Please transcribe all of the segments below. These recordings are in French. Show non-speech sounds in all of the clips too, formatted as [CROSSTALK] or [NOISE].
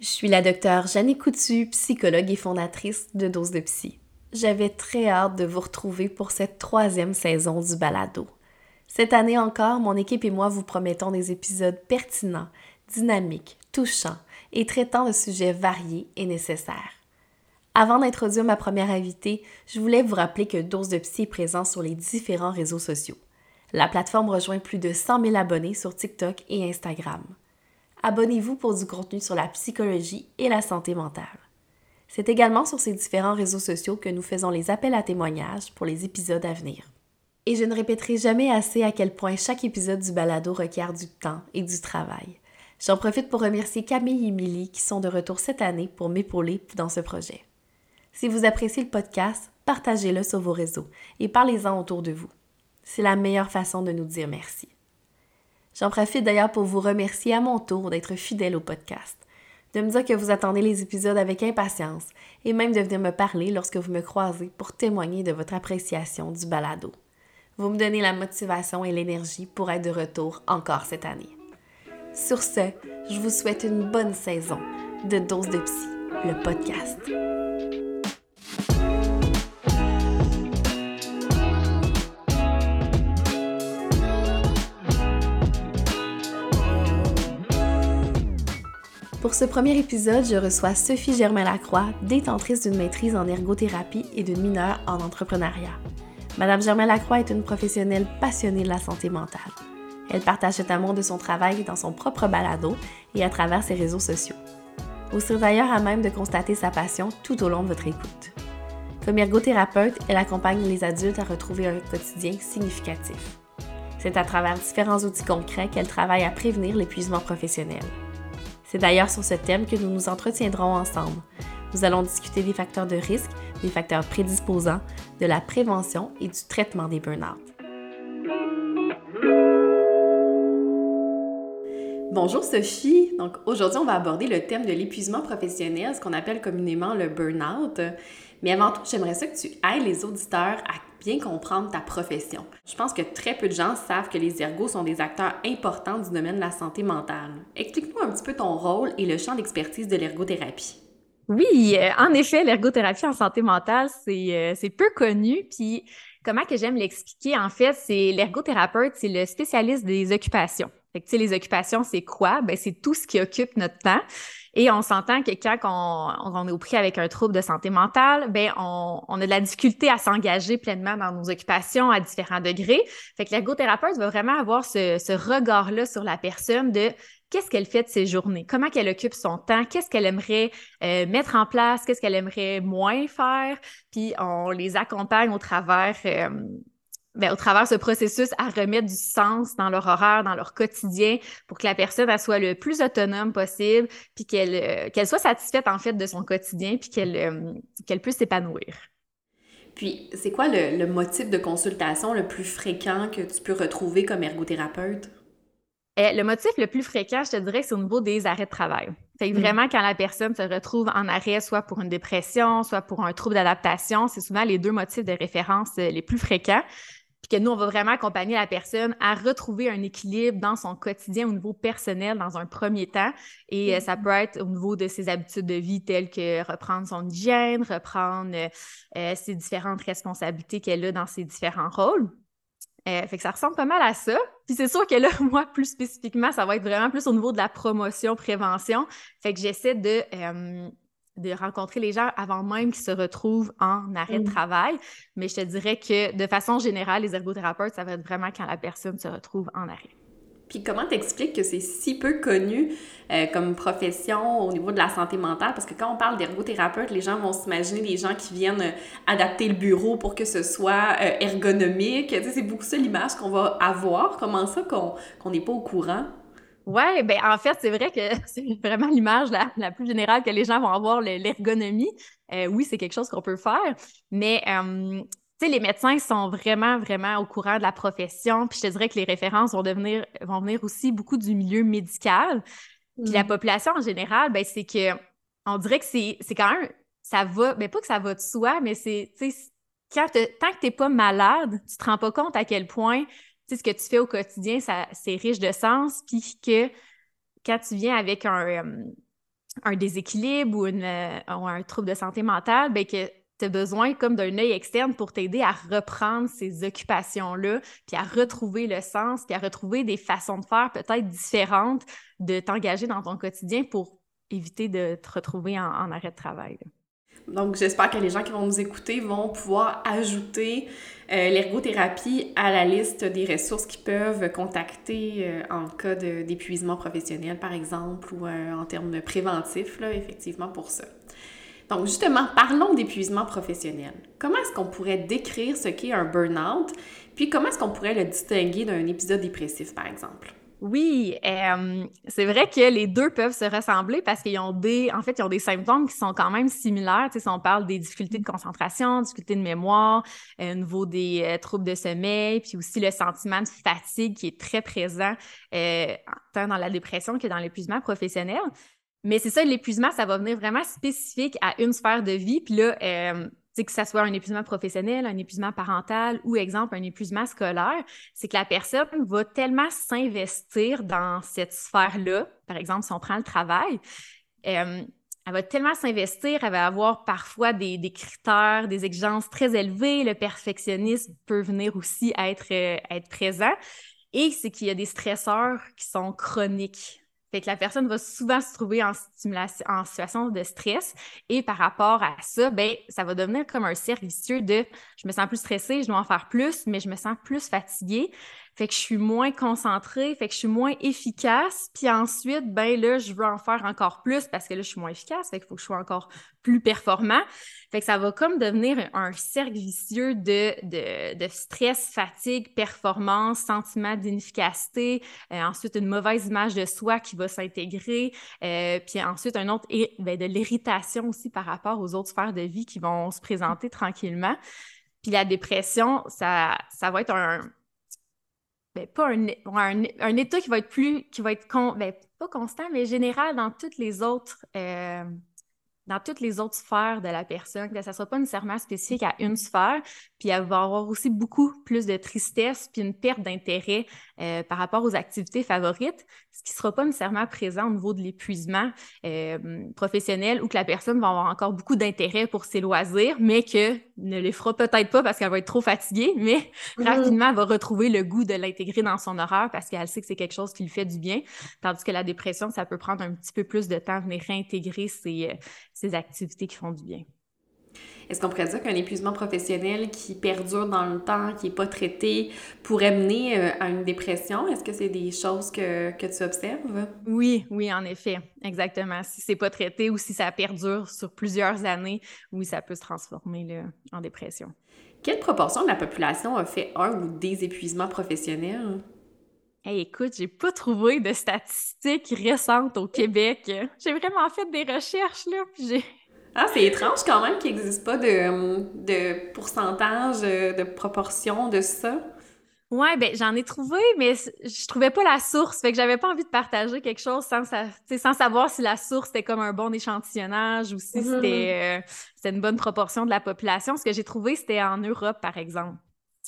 Je suis la docteure Jeannie Coutu, psychologue et fondatrice de Dose de Psy. J'avais très hâte de vous retrouver pour cette troisième saison du balado. Cette année encore, mon équipe et moi vous promettons des épisodes pertinents, dynamiques, touchants et traitant de sujets variés et nécessaires. Avant d'introduire ma première invitée, je voulais vous rappeler que Dose de Psy est présent sur les différents réseaux sociaux. La plateforme rejoint plus de 100 000 abonnés sur TikTok et Instagram abonnez-vous pour du contenu sur la psychologie et la santé mentale. C'est également sur ces différents réseaux sociaux que nous faisons les appels à témoignages pour les épisodes à venir. Et je ne répéterai jamais assez à quel point chaque épisode du balado requiert du temps et du travail. J'en profite pour remercier Camille et Milly qui sont de retour cette année pour m'épauler dans ce projet. Si vous appréciez le podcast, partagez-le sur vos réseaux et parlez-en autour de vous. C'est la meilleure façon de nous dire merci. J'en profite d'ailleurs pour vous remercier à mon tour d'être fidèle au podcast, de me dire que vous attendez les épisodes avec impatience et même de venir me parler lorsque vous me croisez pour témoigner de votre appréciation du balado. Vous me donnez la motivation et l'énergie pour être de retour encore cette année. Sur ce, je vous souhaite une bonne saison de Dose de Psy, le podcast. Pour ce premier épisode, je reçois Sophie Germain-Lacroix, détentrice d'une maîtrise en ergothérapie et d'une mineure en entrepreneuriat. Madame Germain-Lacroix est une professionnelle passionnée de la santé mentale. Elle partage cet amour de son travail dans son propre balado et à travers ses réseaux sociaux. Vous serez d'ailleurs à même de constater sa passion tout au long de votre écoute. Comme ergothérapeute, elle accompagne les adultes à retrouver un quotidien significatif. C'est à travers différents outils concrets qu'elle travaille à prévenir l'épuisement professionnel. C'est d'ailleurs sur ce thème que nous nous entretiendrons ensemble. Nous allons discuter des facteurs de risque, des facteurs prédisposants, de la prévention et du traitement des burn-out. Bonjour Sophie. Donc aujourd'hui, on va aborder le thème de l'épuisement professionnel, ce qu'on appelle communément le burn-out. Mais avant tout, j'aimerais ça que tu aides les auditeurs à bien comprendre ta profession. Je pense que très peu de gens savent que les ergos sont des acteurs importants du domaine de la santé mentale. Explique-nous un petit peu ton rôle et le champ d'expertise de l'ergothérapie. Oui, euh, en effet, l'ergothérapie en santé mentale, c'est euh, peu connu. Puis comment que j'aime l'expliquer, en fait, c'est l'ergothérapeute, c'est le spécialiste des occupations. Fait que, les occupations, c'est quoi? Ben, c'est tout ce qui occupe notre temps. Et on s'entend que quand on, est au prix avec un trouble de santé mentale, ben on, a de la difficulté à s'engager pleinement dans nos occupations à différents degrés. Fait que l'ergothérapeute va vraiment avoir ce, ce regard-là sur la personne de qu'est-ce qu'elle fait de ses journées, comment qu'elle occupe son temps, qu'est-ce qu'elle aimerait euh, mettre en place, qu'est-ce qu'elle aimerait moins faire, puis on les accompagne au travers euh, ben, au travers ce processus à remettre du sens dans leur horaire, dans leur quotidien, pour que la personne elle, soit le plus autonome possible, puis qu'elle euh, qu'elle soit satisfaite en fait de son quotidien, puis qu'elle euh, qu'elle puisse s'épanouir. Puis, c'est quoi le, le, motif de consultation le plus fréquent que tu peux retrouver comme ergothérapeute? Eh, le motif le plus fréquent, je te dirais, c'est au niveau des arrêts de travail. Fait que mm. vraiment, quand la personne se retrouve en arrêt, soit pour une dépression, soit pour un trouble d'adaptation, c'est souvent les deux motifs de référence euh, les plus fréquents que nous, on va vraiment accompagner la personne à retrouver un équilibre dans son quotidien au niveau personnel dans un premier temps. Et euh, ça mm-hmm. peut être au niveau de ses habitudes de vie telles que reprendre son hygiène, reprendre euh, euh, ses différentes responsabilités qu'elle a dans ses différents rôles. fait que ça ressemble pas mal à ça. Puis c'est sûr que là, [LAUGHS] moi, plus spécifiquement, ça va être vraiment plus au niveau de la promotion, prévention. Fait que j'essaie de de rencontrer les gens avant même qu'ils se retrouvent en arrêt de mm. travail. Mais je te dirais que de façon générale, les ergothérapeutes, ça va être vraiment quand la personne se retrouve en arrêt. Puis comment t'expliques que c'est si peu connu euh, comme profession au niveau de la santé mentale? Parce que quand on parle d'ergothérapeute, les gens vont s'imaginer des gens qui viennent euh, adapter le bureau pour que ce soit euh, ergonomique. Tu sais, c'est beaucoup ça l'image qu'on va avoir. Comment ça qu'on n'est pas au courant? Oui, ben en fait, c'est vrai que [LAUGHS] c'est vraiment l'image la, plus générale que les gens vont avoir, l'ergonomie. Euh, oui, c'est quelque chose qu'on peut faire, mais euh, les médecins sont vraiment, vraiment au courant de la profession. Puis je te dirais que les références vont, devenir, vont venir aussi beaucoup du milieu médical. Puis la mmh. population en général, ben c'est que on dirait que c'est quand même, ça va, mais ben, pas que ça va de soi, mais c'est, tu sais, tant que tu n'es pas malade, tu te rends pas compte à quel point ce que tu fais au quotidien, c'est riche de sens, puis que quand tu viens avec un, euh, déséquilibre ou, une, un trouble de santé mentale, bien que tu as besoin comme d'un œil externe pour t'aider à reprendre ces occupations-là, puis à retrouver le sens, puis à retrouver des façons de faire peut-être différentes de t'engager dans ton quotidien pour éviter de te retrouver en, arrêt de travail. Donc, j'espère que les gens qui vont nous écouter vont pouvoir ajouter euh, l'ergothérapie à la liste des ressources qu'ils peuvent contacter euh, en cas d'épuisement professionnel, par exemple, ou euh, en termes préventifs, là, effectivement, pour ça. Donc, justement, parlons d'épuisement professionnel. Comment est-ce qu'on pourrait décrire ce qu'est un burn-out, puis comment est-ce qu'on pourrait le distinguer d'un épisode dépressif, par exemple? Oui, euh, c'est vrai que les deux peuvent se ressembler parce qu'ils ont des, en fait, ils ont des symptômes qui sont quand même similaires. Tu sais, on parle des difficultés de concentration, difficultés de mémoire, euh, au niveau des euh, troubles de sommeil, puis aussi le sentiment de fatigue qui est très présent tant dans la dépression que dans l'épuisement professionnel. Mais c'est ça, l'épuisement, ça va venir vraiment spécifique à une sphère de vie. Puis là, que ça soit un épuisement professionnel, un épuisement parental ou, exemple, un épuisement scolaire, c'est que la personne va tellement s'investir dans cette sphère-là. Par exemple, si on prend le travail, euh, elle va tellement s'investir, elle va avoir parfois des, des, critères, des exigences très élevées. Le perfectionnisme peut venir aussi être, euh, être présent. Et c'est qu'il y a des stresseurs qui sont chroniques fait que la personne va souvent se trouver en, stimulation, en situation de stress et par rapport à ça, ben, ça va devenir comme un cercle vicieux de je me sens plus stressée, je dois en faire plus, mais je me sens plus fatiguée. Fait que je suis moins concentrée, fait que je suis moins efficace. Puis ensuite, ben là, je veux en faire encore plus parce que là, je suis moins efficace, fait qu'il faut que je sois encore plus performant. Fait que ça va comme devenir un cercle vicieux de, de, stress, fatigue, performance, sentiment d'inefficacité, euh, ensuite une mauvaise image de soi qui va s'intégrer, euh, puis ensuite un autre, ben, de l'irritation aussi par rapport aux autres sphères de vie qui vont se présenter tranquillement. Puis la dépression, ça, ça va être un, ben, pas un, un, état qui va être plus, qui va être, ben, pas constant, mais général dans toutes les autres, euh, dans toutes les autres sphères de la personne, que ça ne soit pas nécessairement spécifique à une sphère, puis elle va avoir aussi beaucoup plus de tristesse, puis une perte d'intérêt euh, par rapport aux activités favorites, ce qui ne sera pas nécessairement présent au niveau de l'épuisement euh, professionnel, ou que la personne va avoir encore beaucoup d'intérêt pour ses loisirs, mais que ne les fera peut-être pas parce qu'elle va être trop fatiguée, mais mm-hmm. rapidement, elle va retrouver le goût de l'intégrer dans son horaire parce qu'elle sait que c'est quelque chose qui lui fait du bien, tandis que la dépression, ça peut prendre un petit peu plus de temps à venir réintégrer ces, euh, ces activités qui font du bien. Est-ce qu'on pourrait dire qu'un épuisement professionnel qui perdure dans le temps, qui n'est pas traité, pourrait mener euh, à une dépression? Est-ce que c'est des choses que, que, tu observes? Oui, oui, en effet, exactement. Si c'est pas traité ou si ça perdure sur plusieurs années, oui, ça peut se transformer en dépression. Quelle proportion de la population a fait un ou des épuisements professionnels? Hey, écoute, j'ai pas trouvé de statistiques récentes au Québec. J'ai vraiment fait des recherches, là, puis j'ai ah, c'est étrange quand même qu'il n'existe pas de, de pourcentage, euh, de proportion de ça. Ouais, ben j'en ai trouvé, mais je trouvais pas la source. Fait que j'avais pas envie de partager quelque chose sans, sans savoir si la source était comme un bon échantillonnage ou si mm-hmm. euh, c'était une bonne proportion de la population. Ce que j'ai trouvé, c'était en Europe, par exemple.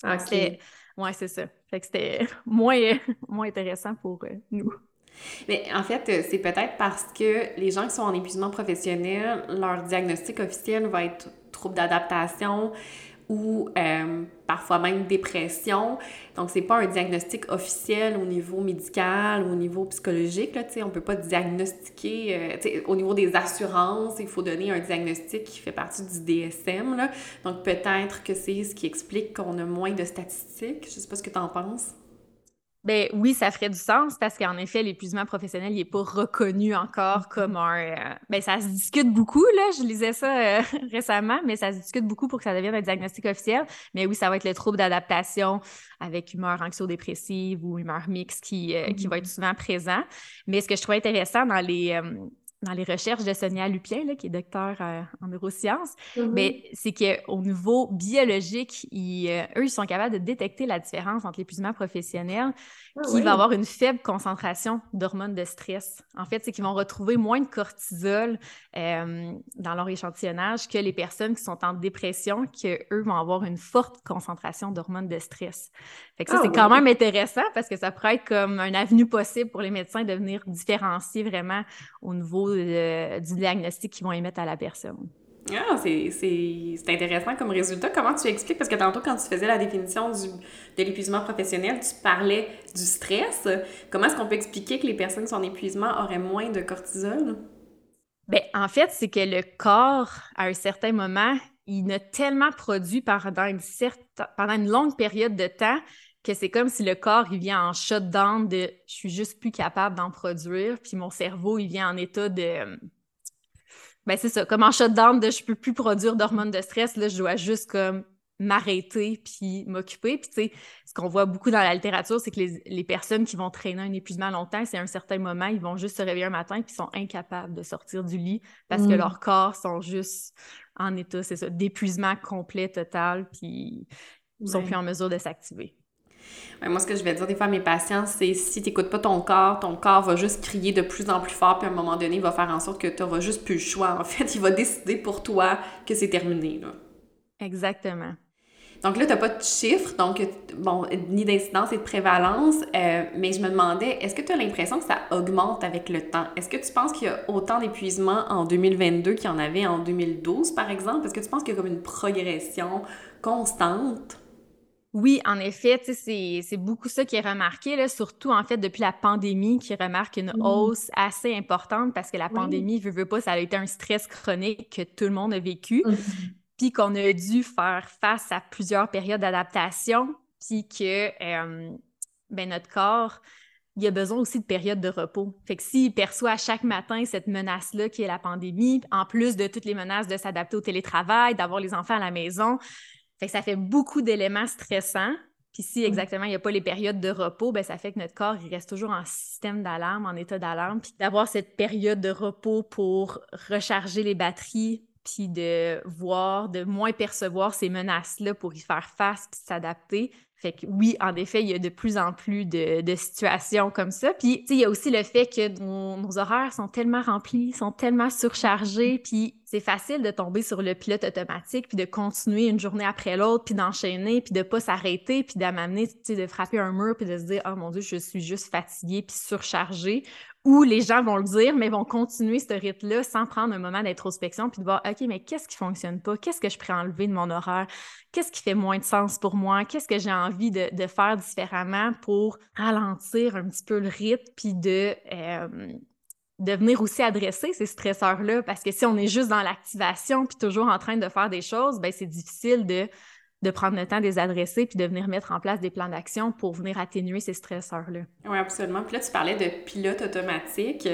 OK. Ouais, c'est ça. Fait que c'était [LAUGHS] moins, moins intéressant pour euh, nous. Mais en fait, euh, c'est peut-être parce que les gens qui sont en épuisement professionnel, leur diagnostic officiel va être trouble d'adaptation ou euh, parfois même dépression. Donc, c'est pas un diagnostic officiel au niveau médical ou au niveau psychologique. Là, on peut pas diagnostiquer. Euh, au niveau des assurances, il faut donner un diagnostic qui fait partie du DSM. Là. Donc, peut-être que c'est ce qui explique qu'on a moins de statistiques. Je sais pas ce que tu en penses. Ben oui, ça ferait du sens parce qu'en effet, l'épuisement professionnel, n'est pas reconnu encore mm-hmm. comme un. Euh, ben ça se discute beaucoup, là. Je lisais ça euh, [LAUGHS] récemment, mais ça se discute beaucoup pour que ça devienne un diagnostic officiel. Mais oui, ça va être le trouble d'adaptation avec humeur anxio-dépressive ou humeur mixte qui, euh, qui va être mm-hmm. souvent présent. Mais ce que je trouvais intéressant dans les dans les recherches de Sonia Lupien, là, qui est docteur euh, en neurosciences, mm-hmm. mais c'est qu'au niveau biologique, ils, euh, eux, ils sont capables de détecter la différence entre l'épuisement professionnel ah qui va avoir une faible concentration d'hormones de stress. En fait, c'est qu'ils vont retrouver moins de cortisol euh, dans leur échantillonnage que les personnes qui sont en dépression, que eux vont avoir une forte concentration d'hormones de stress. Fait que ça, ah c'est quand même intéressant parce que ça pourrait être comme un avenue possible pour les médecins de venir différencier vraiment au niveau du diagnostic qu'ils vont émettre à la personne. Ah, c'est intéressant comme résultat. Comment tu expliques? Parce que tantôt, quand tu faisais la définition du, de l'épuisement professionnel, tu parlais du stress. Comment est-ce qu'on peut expliquer que les personnes qui sont en épuisement auraient moins de cortisol? Bien, en fait, c'est que le corps, à un certain moment, il a tellement produit pendant une, pendant une longue période de temps que c'est comme si le corps, il vient en shutdown de « je suis juste plus capable d'en produire », puis mon cerveau, il vient en état de ben c'est ça, comme en shutdown de je peux plus produire d'hormones de stress, là, je dois juste comme m'arrêter puis m'occuper. Puis tu sais, ce qu'on voit beaucoup dans la littérature, c'est que les, personnes qui vont traîner un épuisement longtemps, c'est à un certain moment, ils vont juste se réveiller un matin puis sont incapables de sortir du lit parce que mm. leurs corps sont juste en état, c'est ça, d'épuisement complet, total, puis ils sont plus en mesure de s'activer moi, ce que je vais dire des fois à mes patients, c'est si tu n'écoutes pas ton corps, ton corps va juste crier de plus en plus fort, puis à un moment donné, il va faire en sorte que tu n'auras juste plus le choix. En fait, [LAUGHS] il va décider pour toi que c'est terminé. Là. Exactement. Donc là, tu n'as pas de chiffres, donc, bon, ni d'incidence et de prévalence, euh, mais je me demandais, est-ce que tu as l'impression que ça augmente avec le temps? Est-ce que tu penses qu'il y a autant d'épuisement en 2022 qu'il y en avait en 2012, par exemple? Est-ce que tu penses qu'il y a comme une progression constante? Oui, en effet, c'est beaucoup ça qui est remarqué, là, surtout en fait depuis la pandémie, qui remarque une mmh. hausse assez importante parce que la pandémie, veut, veut pas, ça a été un stress chronique que tout le monde a vécu, mmh. puis qu'on a dû faire face à plusieurs périodes d'adaptation, puis que ben, notre corps, il a besoin aussi de périodes de repos. Fait que s'il perçoit chaque matin cette menace-là qui est la pandémie, en plus de toutes les menaces de s'adapter au télétravail, d'avoir les enfants à la maison, fait que ça fait beaucoup d'éléments stressants. Puis si exactement il n'y a pas les périodes de repos, ben ça fait que notre corps il reste toujours en système d'alarme, en état d'alarme. Puis d'avoir cette période de repos pour recharger les batteries, puis de voir, de moins percevoir ces menaces-là pour y faire face puis s'adapter, fait que oui, en effet, il y a de plus en plus de, situations comme ça. Puis, il y a aussi le fait que nos, horaires sont tellement remplis, sont tellement surchargés, puis c'est facile de tomber sur le pilote automatique, puis de continuer une journée après l'autre, puis d'enchaîner, puis de pas s'arrêter, puis d'amener, de frapper un mur, puis de se dire « Oh mon Dieu, je suis juste fatiguée, puis surchargée », où les gens vont le dire, mais vont continuer ce rythme-là sans prendre un moment d'introspection puis de voir, OK, mais qu'est-ce qui fonctionne pas? Qu'est-ce que je pourrais enlever de mon horaire? Qu'est-ce qui fait moins de sens pour moi? Qu'est-ce que j'ai envie de, faire différemment pour ralentir un petit peu le rythme puis de, euh, de venir aussi adresser ces stresseurs-là? Parce que si on est juste dans l'activation puis toujours en train de faire des choses, ben c'est difficile de de prendre le temps de les adresser puis de venir mettre en place des plans d'action pour venir atténuer ces stresseurs-là. Oui, absolument. Puis là, tu parlais de pilote automatique.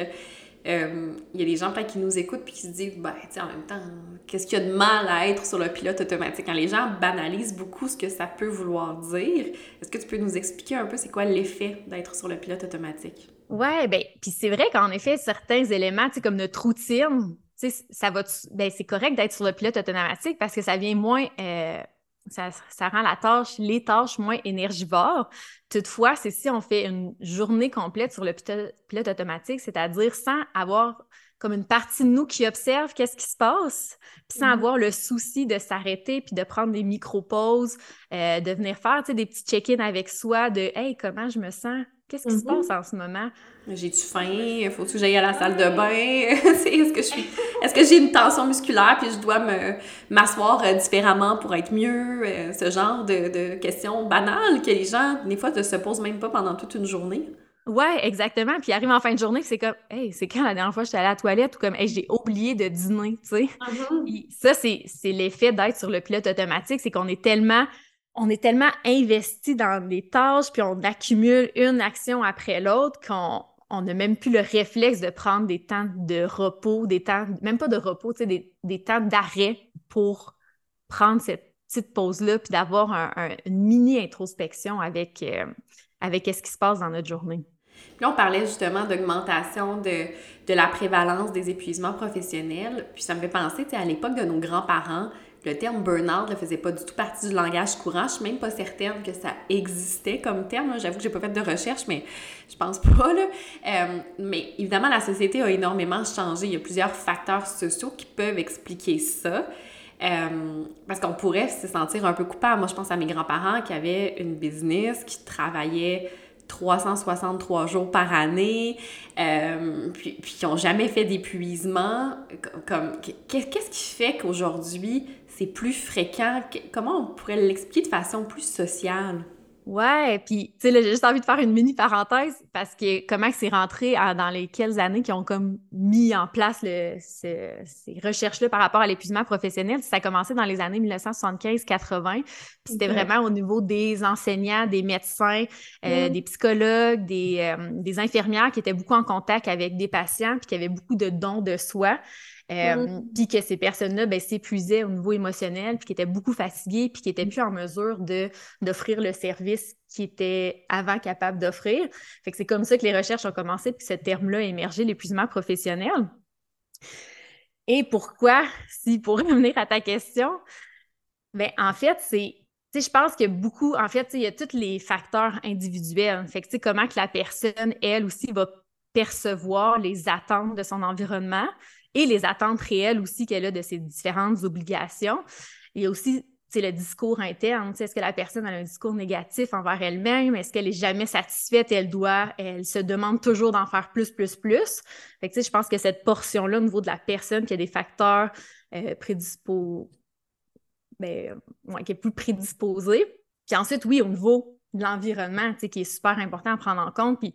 Euh, il y a des gens qui nous écoutent puis qui se disent, ben, tu en même temps, qu'est-ce qu'il y a de mal à être sur le pilote automatique? Quand les gens banalisent beaucoup ce que ça peut vouloir dire, est-ce que tu peux nous expliquer un peu c'est quoi l'effet d'être sur le pilote automatique? Oui, bien, puis c'est vrai qu'en effet, certains éléments, tu sais, comme notre routine, tu sais, ça va, ben, c'est correct d'être sur le pilote automatique parce que ça vient moins. Euh, ça, rend la tâche, les tâches moins énergivores. Toutefois, c'est si on fait une journée complète sur le pilote, automatique, c'est-à-dire sans avoir comme une partie de nous qui observe qu'est-ce qui se passe, puis sans mm-hmm. avoir le souci de s'arrêter puis de prendre des micro-pauses, euh, de venir faire des petits check-ins avec soi de Hey, comment je me sens? Qu'est-ce qui se mm-hmm. passe en ce moment? J'ai-tu faim? Faut-tu que j'aille à la salle de bain? [LAUGHS] est-ce que je suis. Est-ce que j'ai une tension musculaire puis je dois me m'asseoir euh, différemment pour être mieux? Euh, ce genre de, de, questions banales que les gens, des fois, ne se posent même pas pendant toute une journée. Ouais, exactement. Puis arrive en fin de journée, c'est comme, hey, c'est quand la dernière fois que j'étais allée à la toilette ou comme, hey, j'ai oublié de dîner, tu sais. Mm-hmm. Ça, c'est l'effet d'être sur le pilote automatique, c'est qu'on est tellement on est tellement investi dans les tâches, puis on accumule une action après l'autre qu'on on n'a même plus le réflexe de prendre des temps de repos, des temps, même pas de repos, des, des temps d'arrêt pour prendre cette petite pause-là, puis d'avoir un, une mini-introspection avec, euh, avec ce qui se passe dans notre journée. Là, on parlait justement d'augmentation de, de, la prévalence des épuisements professionnels. Puis ça me fait penser, à l'époque de nos grands-parents, le terme burn-out ne faisait pas du tout partie du langage courant. Je suis même pas certaine que ça existait comme terme. J'avoue que j'ai pas fait de recherche, mais je pense pas. Là. Euh, mais évidemment, la société a énormément changé. Il y a plusieurs facteurs sociaux qui peuvent expliquer ça. Euh, parce qu'on pourrait se sentir un peu coupable. Moi, je pense à mes grands-parents qui avaient une business, qui travaillaient 363 jours par année, euh, puis, qui n'ont jamais fait d'épuisement. Comme, qu'est-ce qui fait qu'aujourd'hui, c'est plus fréquent? Comment on pourrait l'expliquer de façon plus sociale? Ouais, puis tu sais, j'ai juste envie de faire une mini parenthèse parce que comment c'est rentré dans les quelles années qui ont comme mis en place le, ces recherches-là par rapport à l'épuisement professionnel? Ça a commencé dans les années 1975-80, puis c'était vraiment au niveau des enseignants, des médecins, euh, des psychologues, des, euh, des infirmières qui étaient beaucoup en contact avec des patients puis qui avaient beaucoup de dons de soi. Euh, puis que ces personnes-là ben, s'épuisaient au niveau émotionnel, puis qui étaient beaucoup fatiguées, puis qui n'étaient plus en mesure d'offrir le service qu'ils étaient avant capables d'offrir. Fait que c'est comme ça que les recherches ont commencé, puis ce terme-là a émergé, l'épuisement professionnel. Et pourquoi, si pour [LAUGHS] revenir à ta question, ben en fait, c'est tu sais, je pense que beaucoup, en fait, il y a tous les facteurs individuels. Fait que, comment que la personne, elle aussi, va percevoir les attentes de son environnement, et les attentes réelles aussi qu'elle a de ses différentes obligations. Il y a aussi c'est le discours interne. Est-ce que la personne a un discours négatif envers elle-même? Est-ce qu'elle est jamais satisfaite? Elle doit, elle se demande toujours d'en faire plus, plus, plus. Fait que, je pense que cette portion-là, au niveau de la personne qui a des facteurs euh, prédisposés, ben, qui est plus prédisposée. Puis ensuite, oui, au niveau de l'environnement, qui est super important à prendre en compte. Puis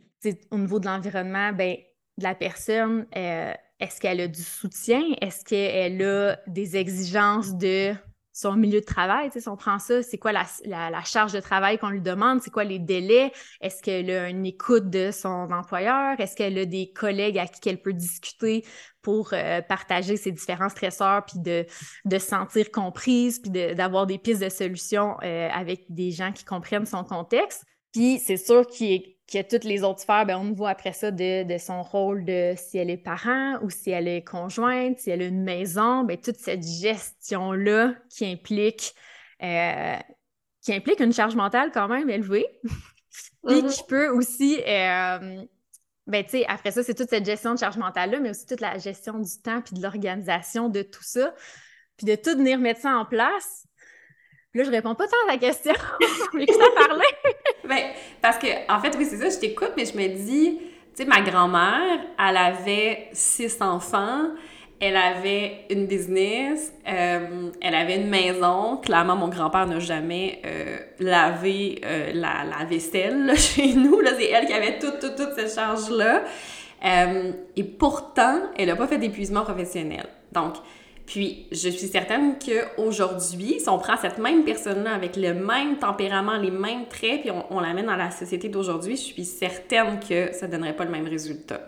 au niveau de l'environnement, ben, de la personne, euh, est-ce qu'elle a du soutien? Est-ce qu'elle a des exigences de son milieu de travail? si on prend ça, c'est quoi la, charge de travail qu'on lui demande? C'est quoi les délais? Est-ce qu'elle a une écoute de son employeur? Est-ce qu'elle a des collègues à qui elle peut discuter pour euh, partager ses différents stresseurs, puis de, se sentir comprise, puis d'avoir des pistes de solutions euh, avec des gens qui comprennent son contexte? Puis c'est sûr qu'il est que toutes les autres sphères, ben, on voit après ça de, son rôle de si elle est parent ou si elle est conjointe, si elle a une maison, ben, toute cette gestion-là qui implique, euh, qui implique une charge mentale quand même élevée, [LAUGHS] puis mm-hmm. qui peut aussi, euh, ben, tu sais, après ça, c'est toute cette gestion de charge mentale-là, mais aussi toute la gestion du temps puis de l'organisation de tout ça, puis de tout venir mettre ça en place Là, je réponds pas tant à la question. [LAUGHS] mais que ça parlait. [LAUGHS] ben, parce que, en fait, oui, c'est ça, je t'écoute, mais je me dis, tu sais, ma grand-mère, elle avait six enfants, elle avait une business, euh, elle avait une maison. Clairement, mon grand-père n'a jamais euh, lavé euh, la, la, vaisselle [LAUGHS] chez nous. C'est elle qui avait toute, toute, toute cette charge-là. et pourtant, elle n'a pas fait d'épuisement professionnel. Donc, puis, je suis certaine qu'aujourd'hui, si on prend cette même personne-là avec le même tempérament, les mêmes traits, puis on, l'amène dans la société d'aujourd'hui, je suis certaine que ça ne donnerait pas le même résultat.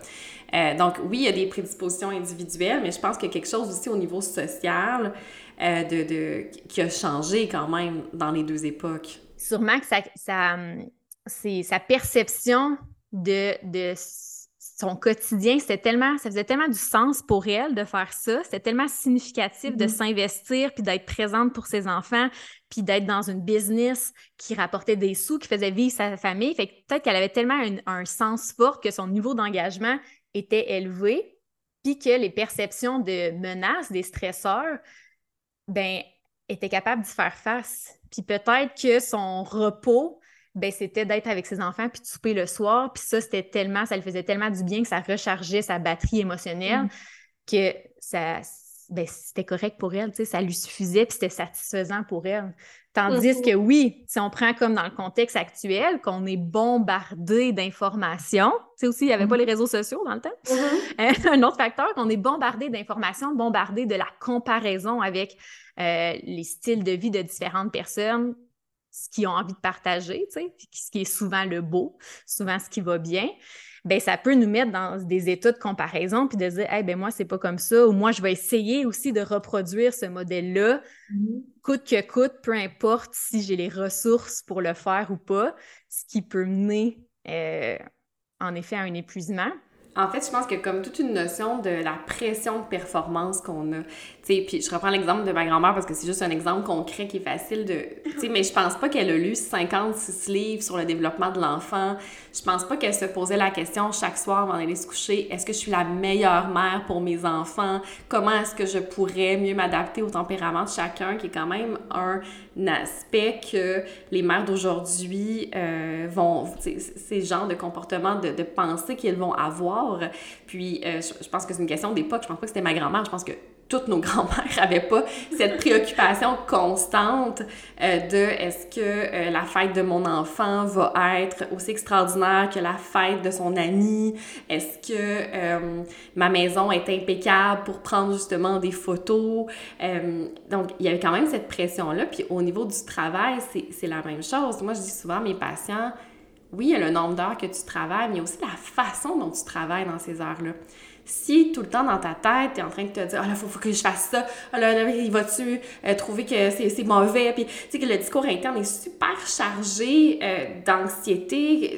Euh, donc, oui, il y a des prédispositions individuelles, mais je pense qu'il y a quelque chose aussi au niveau social euh, de, de, qui a changé quand même dans les deux époques. Sûrement que ça, ça c'est sa perception de, de son quotidien, c'était tellement, ça faisait tellement du sens pour elle de faire ça. C'était tellement significatif de mm-hmm. s'investir puis d'être présente pour ses enfants puis d'être dans une business qui rapportait des sous, qui faisait vivre sa famille. Fait que peut-être qu'elle avait tellement un, sens fort que son niveau d'engagement était élevé puis que les perceptions de menaces, des stresseurs, ben, étaient capables d'y faire face. Puis peut-être que son repos ben c'était d'être avec ses enfants puis de souper le soir. Puis ça, c'était tellement, ça lui faisait tellement du bien que ça rechargeait sa batterie émotionnelle mm. que ça, ben, c'était correct pour elle, ça lui suffisait puis c'était satisfaisant pour elle. Tandis mm-hmm. que oui, si on prend comme dans le contexte actuel, qu'on est bombardé d'informations, tu sais aussi, il n'y avait pas mm-hmm. les réseaux sociaux dans le temps. Mm-hmm. [LAUGHS] un autre facteur, qu'on est bombardé d'informations, bombardé de la comparaison avec euh, les styles de vie de différentes personnes, ce qu'ils ont envie de partager, tu sais, ce qui est souvent le beau, souvent ce qui va bien, ben ça peut nous mettre dans des états de comparaison puis de dire, hey, ben moi, c'est pas comme ça, ou moi, je vais essayer aussi de reproduire ce modèle-là, mm-hmm. coûte que coûte, peu importe si j'ai les ressources pour le faire ou pas, ce qui peut mener euh, en effet à un épuisement. En fait, je pense que comme toute une notion de la pression de performance qu'on a. Tu puis je reprends l'exemple de ma grand-mère parce que c'est juste un exemple concret qui est facile de. Tu mais je pense pas qu'elle a lu 56 livres sur le développement de l'enfant. Je pense pas qu'elle se posait la question chaque soir avant d'aller se coucher est-ce que je suis la meilleure mère pour mes enfants? Comment est-ce que je pourrais mieux m'adapter au tempérament de chacun, qui est quand même un aspect que les mères d'aujourd'hui euh, vont. Ces genres de comportements, de, de pensée qu'elles vont avoir. Puis, euh, je, pense que c'est une question d'époque. Je pense pas que c'était ma grand-mère. Je pense que toutes nos [LAUGHS] grands-mères n'avaient pas cette préoccupation constante euh, de est-ce que euh, la fête de mon enfant va être aussi extraordinaire que la fête de son ami? Est-ce que euh, ma maison est impeccable pour prendre justement des photos? donc, il y avait quand même cette pression-là. Puis au niveau du travail, c'est la même chose. Moi, je dis souvent à mes patients, oui, il y a le nombre d'heures que tu travailles, mais il y a aussi la façon dont tu travailles dans ces heures-là si tout le temps dans ta tête, tu es en train de te dire, ah là, faut, faut que je fasse ça, ah là, là il va-tu euh, trouver que c'est mauvais, puis tu sais que le discours interne est super chargé euh, d'anxiété,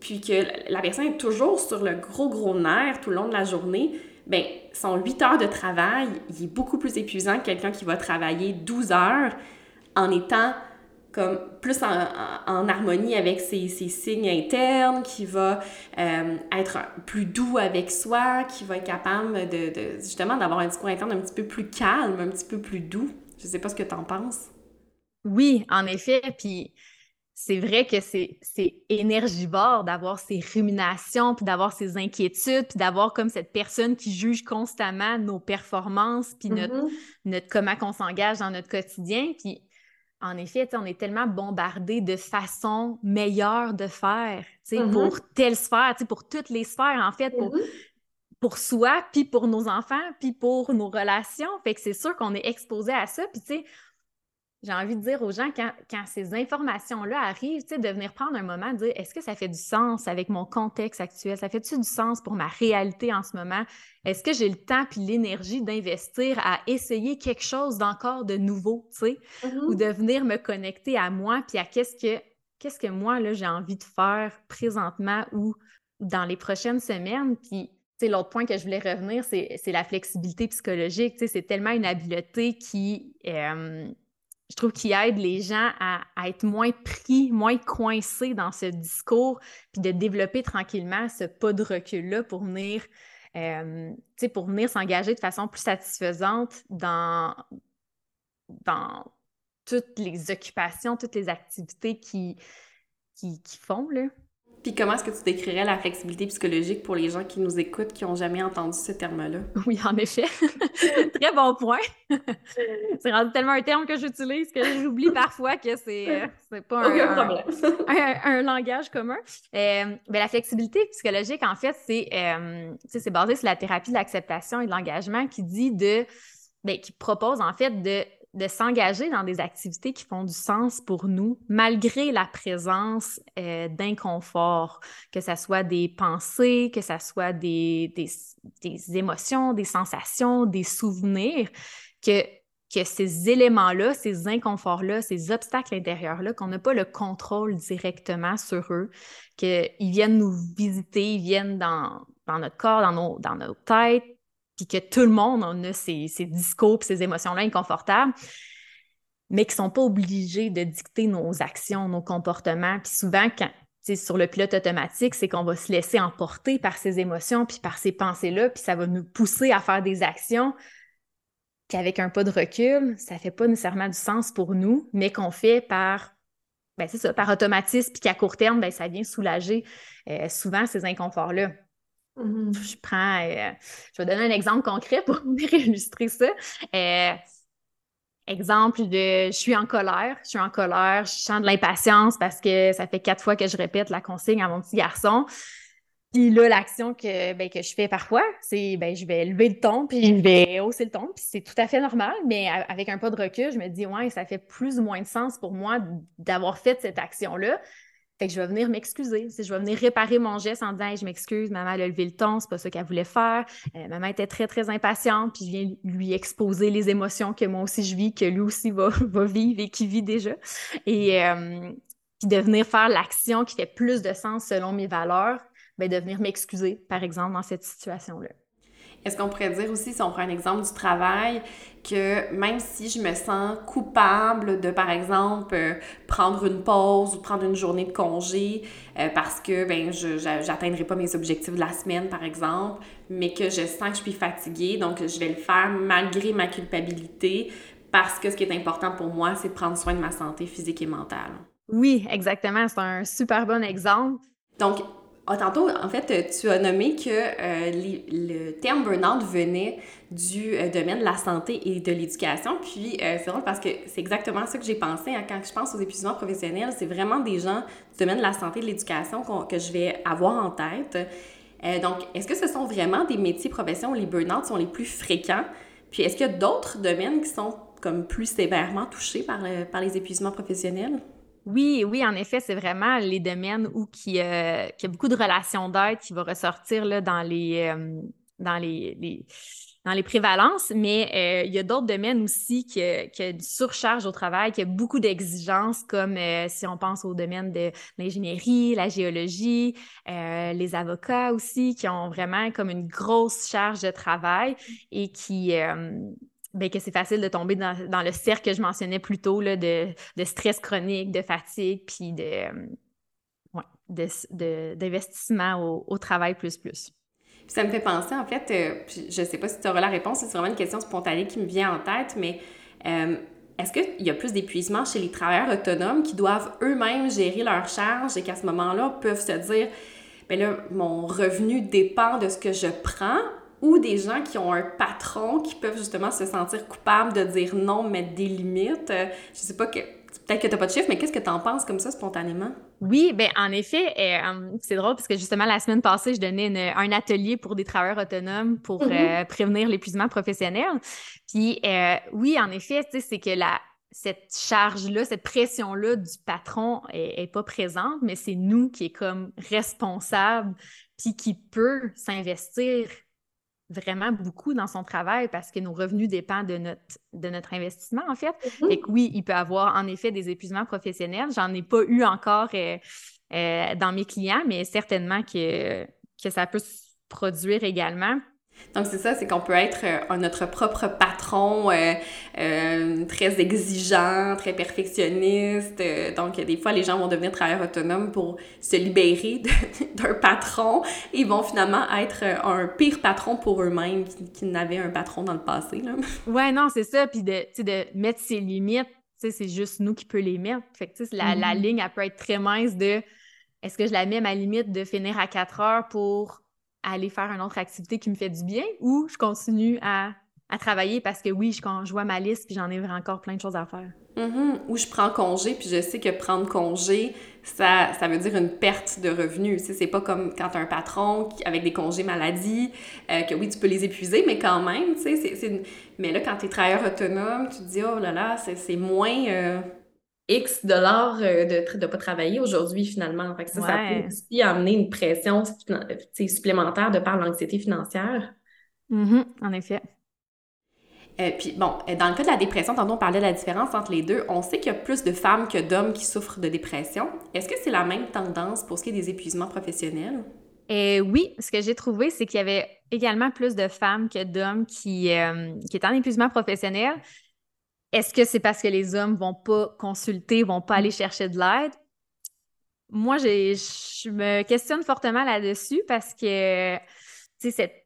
puis que la personne est toujours sur le gros, gros nerf tout le long de la journée, ben son 8 heures de travail, il est beaucoup plus épuisant que quelqu'un qui va travailler 12 heures en étant comme plus en, harmonie avec ses, signes internes, qui va euh, être plus doux avec soi, qui va être capable de, justement d'avoir un discours interne un petit peu plus calme, un petit peu plus doux. Je sais pas ce que tu en penses. Oui, en effet. Puis c'est vrai que c'est énergivore d'avoir ces ruminations, puis d'avoir ces inquiétudes, puis d'avoir comme cette personne qui juge constamment nos performances, puis notre, mm-hmm. notre comment on s'engage dans notre quotidien. Puis en effet, on est tellement bombardé de façons meilleures de faire, mm-hmm. pour telle sphère, pour toutes les sphères, en fait, pour, mm-hmm. pour soi, puis pour nos enfants, puis pour nos relations. Fait que c'est sûr qu'on est exposé à ça. Puis, tu sais, j'ai envie de dire aux gens, quand, ces informations-là arrivent, de venir prendre un moment, de dire est-ce que ça fait du sens avec mon contexte actuel? Ça fait-tu du sens pour ma réalité en ce moment? Est-ce que j'ai le temps puis l'énergie d'investir à essayer quelque chose d'encore de nouveau, tu sais? Mm-hmm. Ou de venir me connecter à moi puis à qu'est-ce que, qu'est-ce que moi, là, j'ai envie de faire présentement ou dans les prochaines semaines? Puis l'autre point que je voulais revenir, c'est la flexibilité psychologique. C'est tellement une habileté qui, euh, je trouve qu'il aide les gens à, être moins pris, moins coincés dans ce discours, puis de développer tranquillement ce pas de recul-là pour venir, euh, pour venir s'engager de façon plus satisfaisante dans, dans toutes les occupations, toutes les activités qui, qui, qui font. Là. Puis comment est-ce que tu décrirais la flexibilité psychologique pour les gens qui nous écoutent, qui n'ont jamais entendu ce terme-là? [LAUGHS] Oui, en effet. [LAUGHS] Très bon point. [LAUGHS] c'est rendu tellement un terme que j'utilise que j'oublie parfois que c'est euh, pas un, langage commun. Euh, ben, la flexibilité psychologique, en fait, euh, c'est basé sur la thérapie de l'acceptation et de l'engagement qui dit de... Ben, qui propose en fait de de s'engager dans des activités qui font du sens pour nous, malgré la présence euh, d'inconfort, que ce soit des pensées, que ce soit des, des, émotions, des sensations, des souvenirs, que, que ces éléments-là, ces inconforts-là, ces obstacles intérieurs-là, qu'on n'a pas le contrôle directement sur eux, qu'ils viennent nous visiter, ils viennent dans, dans notre corps, dans nos, dans nos têtes, puis que tout le monde en a ces, discours et ces émotions-là inconfortables, mais qui ne sont pas obligés de dicter nos actions, nos comportements. Puis souvent, quand, sur le pilote automatique, c'est qu'on va se laisser emporter par ces émotions puis par ces pensées-là, puis ça va nous pousser à faire des actions qu'avec un pas de recul, ça ne fait pas nécessairement du sens pour nous, mais qu'on fait par, ben ça, par automatisme, puis qu'à court terme, ben, ça vient soulager euh, souvent ces inconforts-là. Mm-hmm. Je prends, euh, je vais donner un exemple concret pour [LAUGHS] illustrer ça. Euh, exemple de je suis en colère, je suis en colère, je sens de l'impatience parce que ça fait quatre fois que je répète la consigne à mon petit garçon. Puis là, l'action que, ben, que je fais parfois, c'est ben, je vais lever le ton, puis je vais hausser le ton, puis c'est tout à fait normal, mais avec un pas de recul, je me dis, ouais, ça fait plus ou moins de sens pour moi d'avoir fait cette action-là. Que je vais venir m'excuser. Je vais venir réparer mon geste en disant Je m'excuse, maman a levé le ton, c'est pas ça qu'elle voulait faire. Euh, maman était très, très impatiente, puis je viens lui exposer les émotions que moi aussi je vis, que lui aussi va, [LAUGHS] va vivre et qui vit déjà. Et euh, puis de venir faire l'action qui fait plus de sens selon mes valeurs, ben, de venir m'excuser, par exemple, dans cette situation-là. Est-ce qu'on pourrait dire aussi, si on prend un exemple du travail, que même si je me sens coupable de, par exemple, euh, prendre une pause ou prendre une journée de congé euh, parce que ben, je n'atteindrai pas mes objectifs de la semaine, par exemple, mais que je sens que je suis fatiguée, donc je vais le faire malgré ma culpabilité parce que ce qui est important pour moi, c'est de prendre soin de ma santé physique et mentale. Oui, exactement. C'est un super bon exemple. Donc, ah, tantôt, en fait, tu as nommé que euh, le terme burn-out venait du euh, domaine de la santé et de l'éducation. Puis, euh, c'est drôle parce que c'est exactement ça que j'ai pensé hein, quand je pense aux épuisements professionnels. C'est vraiment des gens du domaine de la santé et de l'éducation que je vais avoir en tête. donc, est-ce que ce sont vraiment des métiers, professions où les burn-out sont les plus fréquents? Puis, est-ce qu'il y a d'autres domaines qui sont comme plus sévèrement touchés par, par les épuisements professionnels? Oui, oui, en effet, c'est vraiment les domaines où qui, euh, y a beaucoup de relations d'aide qui vont ressortir là, dans les, euh, dans les, dans les prévalences, mais euh, il y a d'autres domaines aussi qui, qui a une surcharge au travail, qui a beaucoup d'exigences, comme si on pense au domaine de l'ingénierie, la géologie, les avocats aussi, qui ont vraiment comme une grosse charge de travail et qui ben, que c'est facile de tomber dans, le cercle que je mentionnais plus tôt là, de, stress chronique, de fatigue, puis de, euh, d'investissement au, travail plus plus. ça me fait penser, en fait, euh, je ne sais pas si tu auras la réponse, c'est vraiment une question spontanée qui me vient en tête, mais euh, est-ce qu'il y a plus d'épuisement chez les travailleurs autonomes qui doivent eux-mêmes gérer leurs charges et qu'à ce moment-là peuvent se dire, ben là, mon revenu dépend de ce que je prends ou des gens qui ont un patron qui peuvent justement se sentir coupables de dire non, mettre des limites. Euh, je sais pas que peut-être que tu n'as pas de chiffre, mais qu'est-ce que tu en penses comme ça spontanément? Oui, bien, en effet, euh, c'est drôle parce que justement, la semaine passée, je donnais un atelier pour des travailleurs autonomes pour mm-hmm. euh, prévenir l'épuisement professionnel. Puis, oui, en effet, c'est que la, cette charge-là, cette pression-là du patron est, est pas présente, mais c'est nous qui est comme responsable puis qui peut s'investir vraiment beaucoup dans son travail parce que nos revenus dépendent de notre, de notre investissement, en fait. Et que oui, il peut avoir en effet des épuisements professionnels. J'en ai pas eu encore euh, euh, dans mes clients, mais certainement que, que ça peut se produire également. Donc, c'est ça, c'est qu'on peut être euh, notre propre patron, euh, euh, très exigeant, très perfectionniste. donc, des fois, les gens vont devenir travailleurs autonomes pour se libérer [LAUGHS] d'un patron et vont finalement être un pire patron pour eux-mêmes qu'ils n'avaient un patron dans le passé. Là. [LAUGHS] Ouais, non, c'est ça. Puis de, de mettre ses limites, c'est juste nous qui peut les mettre. Fait que, la, la mm-hmm. ligne, elle peut être très mince de est-ce que je la mets à ma limite de finir à 4 heures pour aller faire une autre activité qui me fait du bien ou je continue à, travailler parce que oui, je, quand je vois ma liste puis j'en ai encore plein de choses à faire. Mm-hmm. Ou je prends congé puis je sais que prendre congé, ça, ça veut dire une perte de revenus. c'est pas comme quand tu as un patron avec des congés maladie, euh, que oui, tu peux les épuiser, mais quand même, tu sais, c'est... Mais là, quand tu es travailleur autonome, tu te dis, oh là là, c'est moins... Euh, X dollars euh, de ne pas travailler aujourd'hui, finalement. Fait ça, ça peut aussi amener une pression supplémentaire de par l'anxiété financière. Mm-hmm, en effet. Euh, puis bon, euh, dans le cas de la dépression, tantôt on parlait de la différence entre les deux. On sait qu'il y a plus de femmes que d'hommes qui souffrent de dépression. Est-ce que c'est la même tendance pour ce qui est des épuisements professionnels? oui, ce que j'ai trouvé, c'est qu'il y avait également plus de femmes que d'hommes qui, qui étaient en épuisement professionnel. Est-ce que c'est parce que les hommes vont pas consulter, vont pas aller chercher de l'aide? Moi, je me questionne fortement là-dessus parce que, tu sais,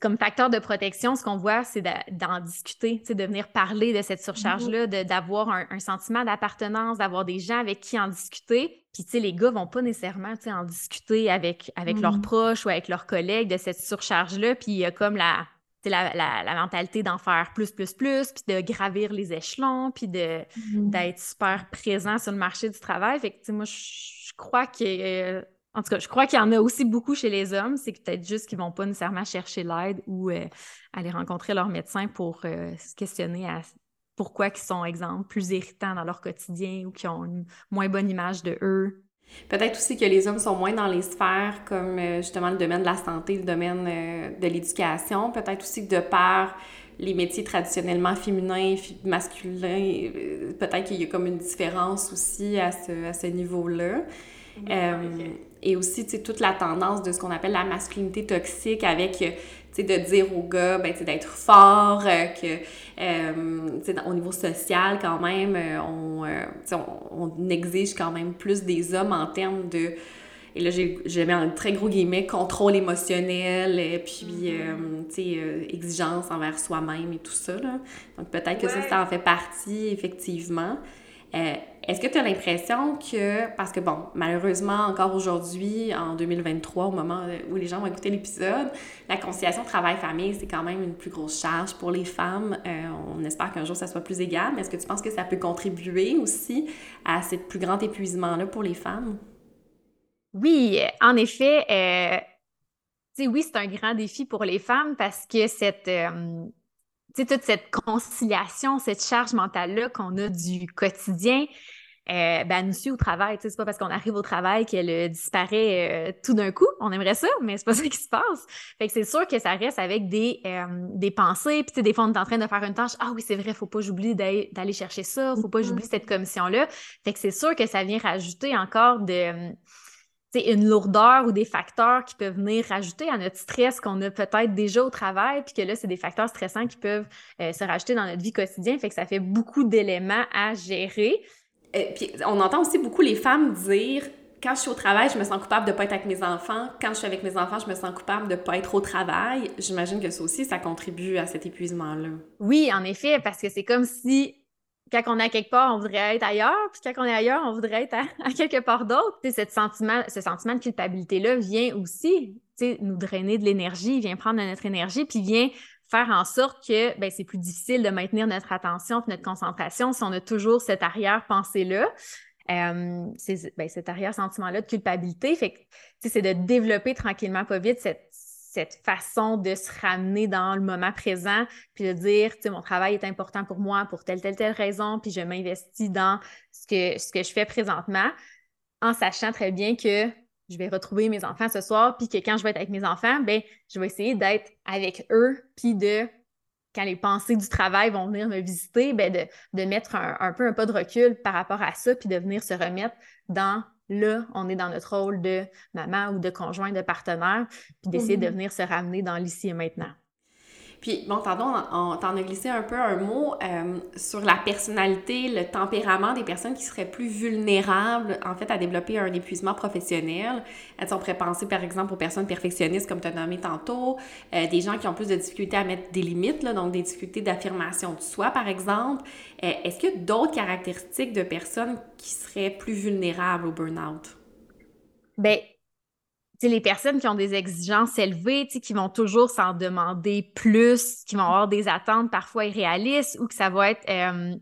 comme facteur de protection, ce qu'on voit, c'est d'en discuter, de venir parler de cette surcharge-là, mm-hmm. d'avoir un, sentiment d'appartenance, d'avoir des gens avec qui en discuter. Puis, tu sais, les gars vont pas nécessairement, en discuter avec, avec leurs mm-hmm. proches ou avec leurs collègues de cette surcharge-là. Puis, il y a comme la, la, la, mentalité d'en faire plus, plus, plus, puis de gravir les échelons, puis de, mm-hmm. d'être super présent sur le marché du travail. Fait que, moi, je, crois que... Euh, en tout cas, je crois qu'il y en a aussi beaucoup chez les hommes. C'est peut-être juste qu'ils vont pas nécessairement chercher l'aide ou euh, aller rencontrer leur médecin pour euh, se questionner à pourquoi ils sont, exemple, plus irritants dans leur quotidien ou qui ont une moins bonne image de eux. Peut-être aussi que les hommes sont moins dans les sphères comme euh, justement le domaine de la santé, le domaine euh, de l'éducation. Peut-être aussi que de par les métiers traditionnellement féminins, masculins, euh, peut-être qu'il y a comme une différence aussi à ce, à ce niveau-là. et aussi, tu sais, toute la tendance de ce qu'on appelle la masculinité toxique avec, sais, de dire aux gars, ben, d'être fort, euh, que, tu sais, au niveau social, quand même, on, on, on, exige quand même plus des hommes en termes de et là, j'ai mis un très gros guillemets, contrôle émotionnel, et puis, mm-hmm. tu sais, exigence envers soi-même et tout ça, là. Donc, peut-être que ça, ça en fait partie, effectivement. Euh, est-ce que tu as l'impression que, parce que bon, malheureusement, encore aujourd'hui, en 2023, au moment où les gens vont écouter l'épisode, la conciliation travail-famille, c'est quand même une plus grosse charge pour les femmes. Euh, on espère qu'un jour ça soit plus égal, mais est-ce que tu penses que ça peut contribuer aussi à ce plus grand épuisement-là pour les femmes? Oui, en effet, euh, oui, c'est un grand défi pour les femmes parce que cette, euh, toute cette conciliation, cette charge mentale-là qu'on a du quotidien, euh, ben, nous suit au travail. C'est pas parce qu'on arrive au travail qu'elle euh, disparaît euh, tout d'un coup. On aimerait ça, mais c'est pas [LAUGHS] ça qui se passe. Fait que c'est sûr que ça reste avec des, des pensées. Puis des fois, on est en train de faire une tâche. Ah oui, c'est vrai, faut pas j'oublie d'aller chercher ça. Faut pas j'oublie cette commission-là. Fait que c'est sûr que ça vient rajouter encore de une lourdeur ou des facteurs qui peuvent venir rajouter à notre stress qu'on a peut-être déjà au travail, puis que là, c'est des facteurs stressants qui peuvent se rajouter dans notre vie quotidienne. Fait que ça fait beaucoup d'éléments à gérer. Euh, on entend aussi beaucoup les femmes dire quand je suis au travail, je me sens coupable de ne pas être avec mes enfants. Quand je suis avec mes enfants, je me sens coupable de ne pas être au travail. J'imagine que ça aussi, ça contribue à cet épuisement-là. Oui, en effet, parce que c'est comme si quand on est à quelque part, on voudrait être ailleurs, puis quand on est ailleurs, on voudrait être à, [LAUGHS] quelque part d'autre. Sentiment, ce sentiment de culpabilité-là vient aussi nous drainer de l'énergie, vient prendre de notre énergie, puis vient faire en sorte que ben, c'est plus difficile de maintenir notre attention et notre concentration si on a toujours cette arrière-pensée-là. Euh, ben, cet arrière-sentiment-là de culpabilité. C'est de développer tranquillement, pas vite, cette, cette façon de se ramener dans le moment présent, puis de dire, mon travail est important pour moi pour telle, telle, telle raison, puis je m'investis dans ce que, ce que je fais présentement, en sachant très bien que je vais retrouver mes enfants ce soir, puis que quand je vais être avec mes enfants, ben, je vais essayer d'être avec eux, puis de, quand les pensées du travail vont venir me visiter, ben de, de mettre un, peu un pas de recul par rapport à ça, puis de venir se remettre dans là, on est dans notre rôle de maman ou de conjoint, de partenaire, puis d'essayer de mm-hmm. venir se ramener dans l'ici et maintenant. Puis, bon, tantôt, on, t'en a glissé un peu un mot euh, sur la personnalité, le tempérament des personnes qui seraient plus vulnérables, en fait, à développer un épuisement professionnel. on pourrait penser, par exemple, aux personnes perfectionnistes, comme tu as nommé tantôt, euh, des gens qui ont plus de difficultés à mettre des limites, là, donc des difficultés d'affirmation de soi, par exemple. Euh, est-ce qu'il y a d'autres caractéristiques de personnes qui seraient plus vulnérables au burn-out? Bien, les personnes qui ont des exigences élevées, qui vont toujours s'en demander plus, qui vont avoir des attentes parfois irréalistes ou que ça va être euh,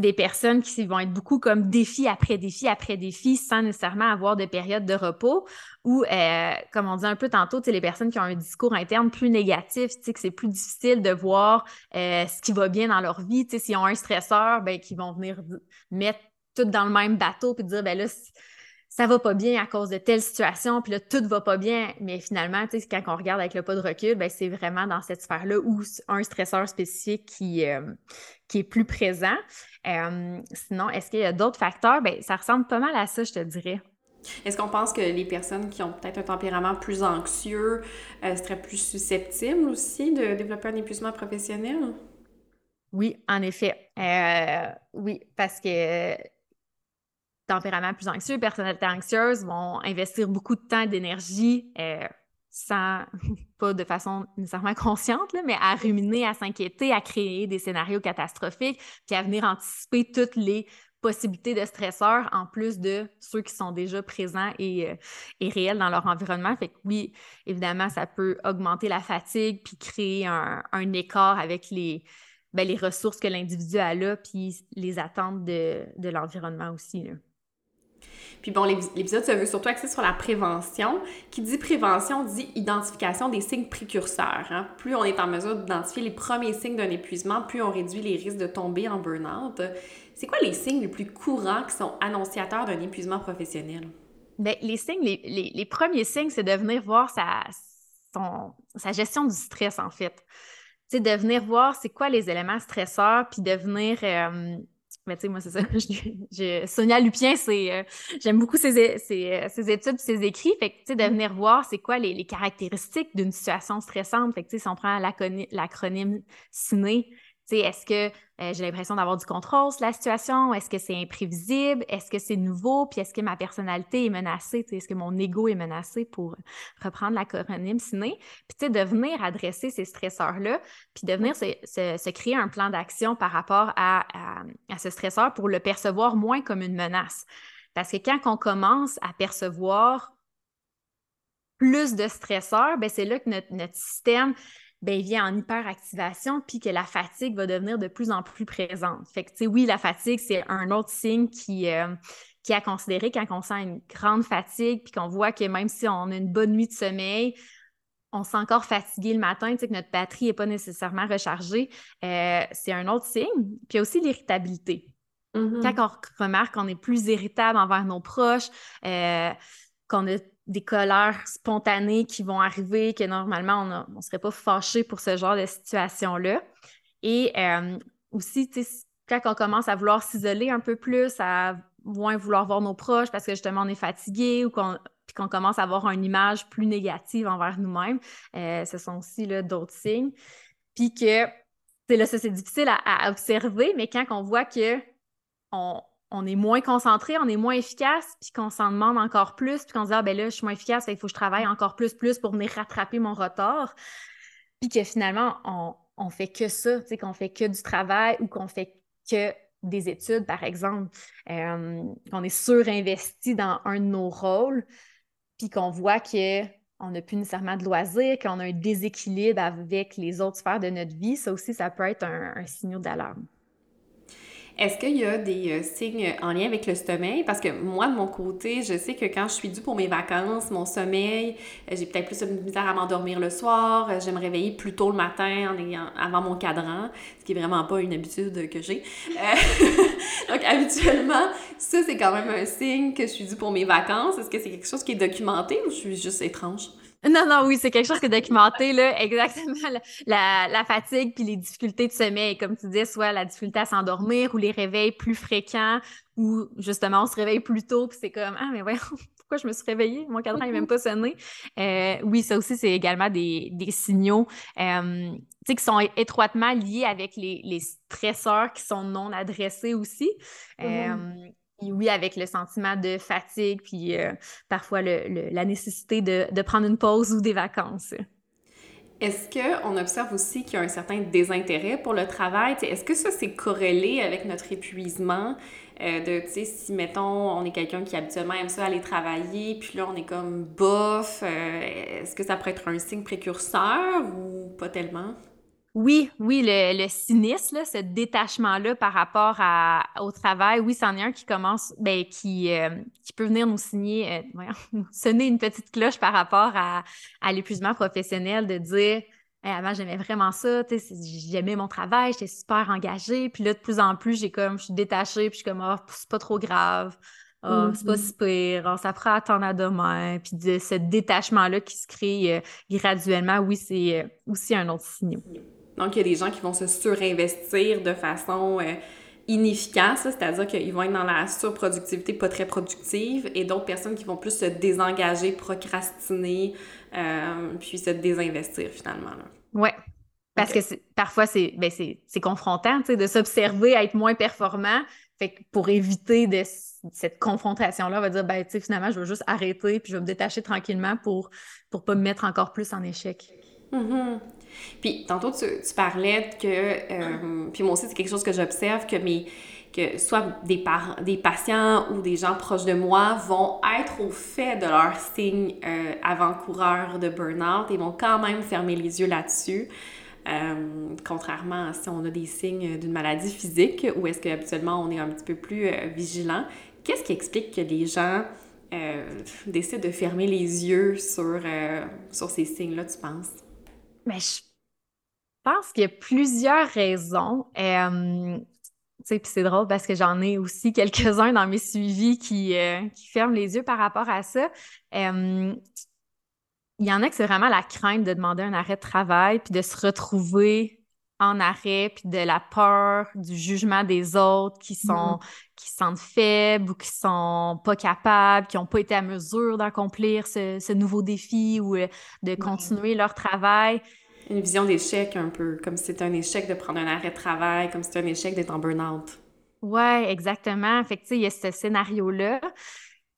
des personnes qui vont être beaucoup comme défi après défi après défi sans nécessairement avoir de période de repos ou, euh, comme on dit un peu tantôt, les personnes qui ont un discours interne plus négatif, que c'est plus difficile de voir euh, ce qui va bien dans leur vie. S'ils ont un stresseur, ben, qui vont venir mettre tout dans le même bateau puis dire, ben là, ça va pas bien à cause de telle situation, puis là, tout va pas bien. Mais finalement, tu sais, quand on regarde avec le pas de recul, ben, c'est vraiment dans cette sphère-là où un stresseur spécifique qui, euh, qui est plus présent. Euh, sinon, est-ce qu'il y a d'autres facteurs? Ben, ça ressemble pas mal à ça, je te dirais. Est-ce qu'on pense que les personnes qui ont peut-être un tempérament plus anxieux euh, seraient plus susceptibles aussi de développer un épuisement professionnel? Oui, en effet. oui, parce que tempérament plus anxieux, personnalité anxieuse vont investir beaucoup de temps et d'énergie euh, sans, [LAUGHS] pas de façon nécessairement consciente, mais à ruminer, à s'inquiéter, à créer des scénarios catastrophiques, puis à venir anticiper toutes les possibilités de stresseurs en plus de ceux qui sont déjà présents et, euh, réels dans leur environnement. Fait que oui, évidemment, ça peut augmenter la fatigue puis créer un, écart avec les, ben, les ressources que l'individu a là, puis les attentes de, de l'environnement aussi. Puis bon, l'épisode se veut surtout axer sur la prévention. Qui dit prévention dit identification des signes précurseurs. Hein. Plus on est en mesure d'identifier les premiers signes d'un épuisement, plus on réduit les risques de tomber en burn-out. C'est quoi les signes les plus courants qui sont annonciateurs d'un épuisement professionnel? Bien, les signes, les, premiers signes, c'est de venir voir sa, sa gestion du stress, en fait. C'est de venir voir c'est quoi les éléments stresseurs, puis de venir... Euh, mais tu sais, moi, c'est ça. [LAUGHS] Sonia Lupien, c'est, euh, j'aime beaucoup ses, ses, ses études, ses écrits. Fait que, tu sais, de mm. venir voir c'est quoi les, les caractéristiques d'une situation stressante. Fait que, tu sais, si on prend l'acronyme CINE, est-ce que euh, j'ai l'impression d'avoir du contrôle sur la situation? Est-ce que c'est imprévisible? Est-ce que c'est nouveau? Puis est-ce que ma personnalité est menacée? Est-ce que mon ego est menacé pour reprendre l'acronyme ciné? Puis de venir adresser ces stresseurs-là, puis de venir se, créer un plan d'action par rapport à, ce stresseur pour le percevoir moins comme une menace. Parce que quand on commence à percevoir plus de stresseurs, ben c'est là que notre, notre système ben, il vient en hyperactivation, puis que la fatigue va devenir de plus en plus présente. Fait que, tu sais, oui, la fatigue, c'est un autre signe qui, euh, qui est à considérer quand on sent une grande fatigue, puis qu'on voit que même si on a une bonne nuit de sommeil, on se sent encore fatigué le matin, tu sais, que notre batterie n'est pas nécessairement rechargée, euh, c'est un autre signe. Puis aussi l'irritabilité. Mm-hmm. Quand on remarque qu'on est plus irritable envers nos proches, euh, qu'on a des colères spontanées qui vont arriver, que normalement, on ne serait pas fâché pour ce genre de situation-là. Et euh, aussi, quand on commence à vouloir s'isoler un peu plus, à moins vouloir voir nos proches parce que justement on est fatigué ou qu'on qu'on commence à avoir une image plus négative envers nous-mêmes, euh, ce sont aussi d'autres signes. Puis que, là, ça c'est difficile à, à, observer, mais quand on voit que on, on est moins concentré, on est moins efficace, puis qu'on s'en demande encore plus, puis qu'on se dit, ah ben là, je suis moins efficace, il faut que je travaille encore plus, plus pour venir rattraper mon retard. Puis que finalement, on, on fait que ça, tu sais, qu'on fait que du travail ou qu'on fait que des études, par exemple, euh, qu'on est surinvesti dans un de nos rôles, puis qu'on voit qu'on n'a plus nécessairement de loisirs, qu'on a un déséquilibre avec les autres sphères de notre vie, ça aussi, ça peut être un, un signal d'alarme. Est-ce qu'il y a des euh, signes en lien avec le sommeil? Parce que moi, de mon côté, je sais que quand je suis due pour mes vacances, mon sommeil, euh, j'ai peut-être plus de misère à m'endormir le soir, euh, je me réveiller plus tôt le matin en ayant, avant mon cadran, ce qui est vraiment pas une habitude que j'ai. [LAUGHS] donc, habituellement, ça, c'est quand même un signe que je suis due pour mes vacances. Est-ce que c'est quelque chose qui est documenté ou je suis juste étrange? Non, non, oui, c'est quelque chose qui est documenté, là, exactement. La, fatigue puis les difficultés de sommeil, comme tu disais, soit la difficulté à s'endormir ou les réveils plus fréquents ou justement on se réveille plus tôt puis c'est comme Ah, mais voyons, [LAUGHS] pourquoi je me suis réveillée? Mon cadran n'est même pas sonné. Euh, oui, ça aussi, c'est également des, signaux euh, qui sont étroitement liés avec les, stresseurs qui sont non adressés aussi. Mm-hmm. Euh, oui, avec le sentiment de fatigue, puis euh, parfois la nécessité de, prendre une pause ou des vacances. Est-ce qu'on observe aussi qu'il y a un certain désintérêt pour le travail? Est-ce que ça, c'est corrélé avec notre épuisement? Euh, de, si, mettons, on est quelqu'un qui habituellement aime ça aller travailler, puis là, on est comme bof, euh, est-ce que ça pourrait être un signe précurseur ou pas tellement? Oui, oui, le, cynisme, ce détachement-là par rapport au travail, oui, c'en est un qui commence, ben, qui, euh, qui peut venir nous signer, euh, [LAUGHS] sonner une petite cloche par rapport à, l'épuisement professionnel, de dire avant, j'aimais vraiment ça, j'aimais mon travail, j'étais super engagée, puis là, de plus en plus, j'ai comme, je suis détachée, puis je suis comme, oh, c'est pas trop grave. Oh, c'est pas mm-hmm. si pire, oh, ça fera attendre à demain. Puis de ce détachement-là qui se crée euh, graduellement, oui, c'est aussi un autre signe. Donc, il y a des gens qui vont se surinvestir de façon euh, inefficace, c'est-à-dire qu'ils vont être dans la surproductivité pas très productive, et d'autres personnes qui vont plus se désengager, procrastiner, euh, puis se désinvestir finalement. Oui. Parce que parfois, ben, c'est confrontant de s'observer à être moins performant. Fait que pour éviter de, cette confrontation-là, on va dire, ben, finalement, je veux juste arrêter puis je vais me détacher tranquillement pour ne pas me mettre encore plus en échec. Mm-hmm. Puis tantôt, tu, parlais que, euh, puis moi aussi, c'est quelque chose que j'observe, que mes que soit des, parents, des patients ou des gens proches de moi vont être au fait de leurs signes euh, avant-coureurs de burn-out et vont quand même fermer les yeux là-dessus. Euh, contrairement à si on a des signes d'une maladie physique où est-ce qu'habituellement on est un petit peu plus vigilant. Qu'est-ce qui explique que les gens décident de fermer les yeux sur, sur ces signes-là, tu penses? Mais je pense qu'il y a plusieurs raisons. Euh, puis c'est drôle parce que j'en ai aussi [LAUGHS] quelques-uns dans mes suivis qui, euh, qui, ferment les yeux par rapport à ça. Euh, il y en a que c'est vraiment la crainte de demander un arrêt de travail puis de se retrouver en arrêt, puis de la peur, du jugement des autres qui sont mm-hmm. qui se sentent faibles ou qui sont pas capables, qui n'ont pas été à mesure d'accomplir ce, nouveau défi ou euh, de continuer leur travail. Une vision d'échec un peu, comme si c'était un échec de prendre un arrêt de travail, comme si c'était un échec d'être en burn-out. Ouais, exactement. Fait que, tu sais, il y a ce scénario-là.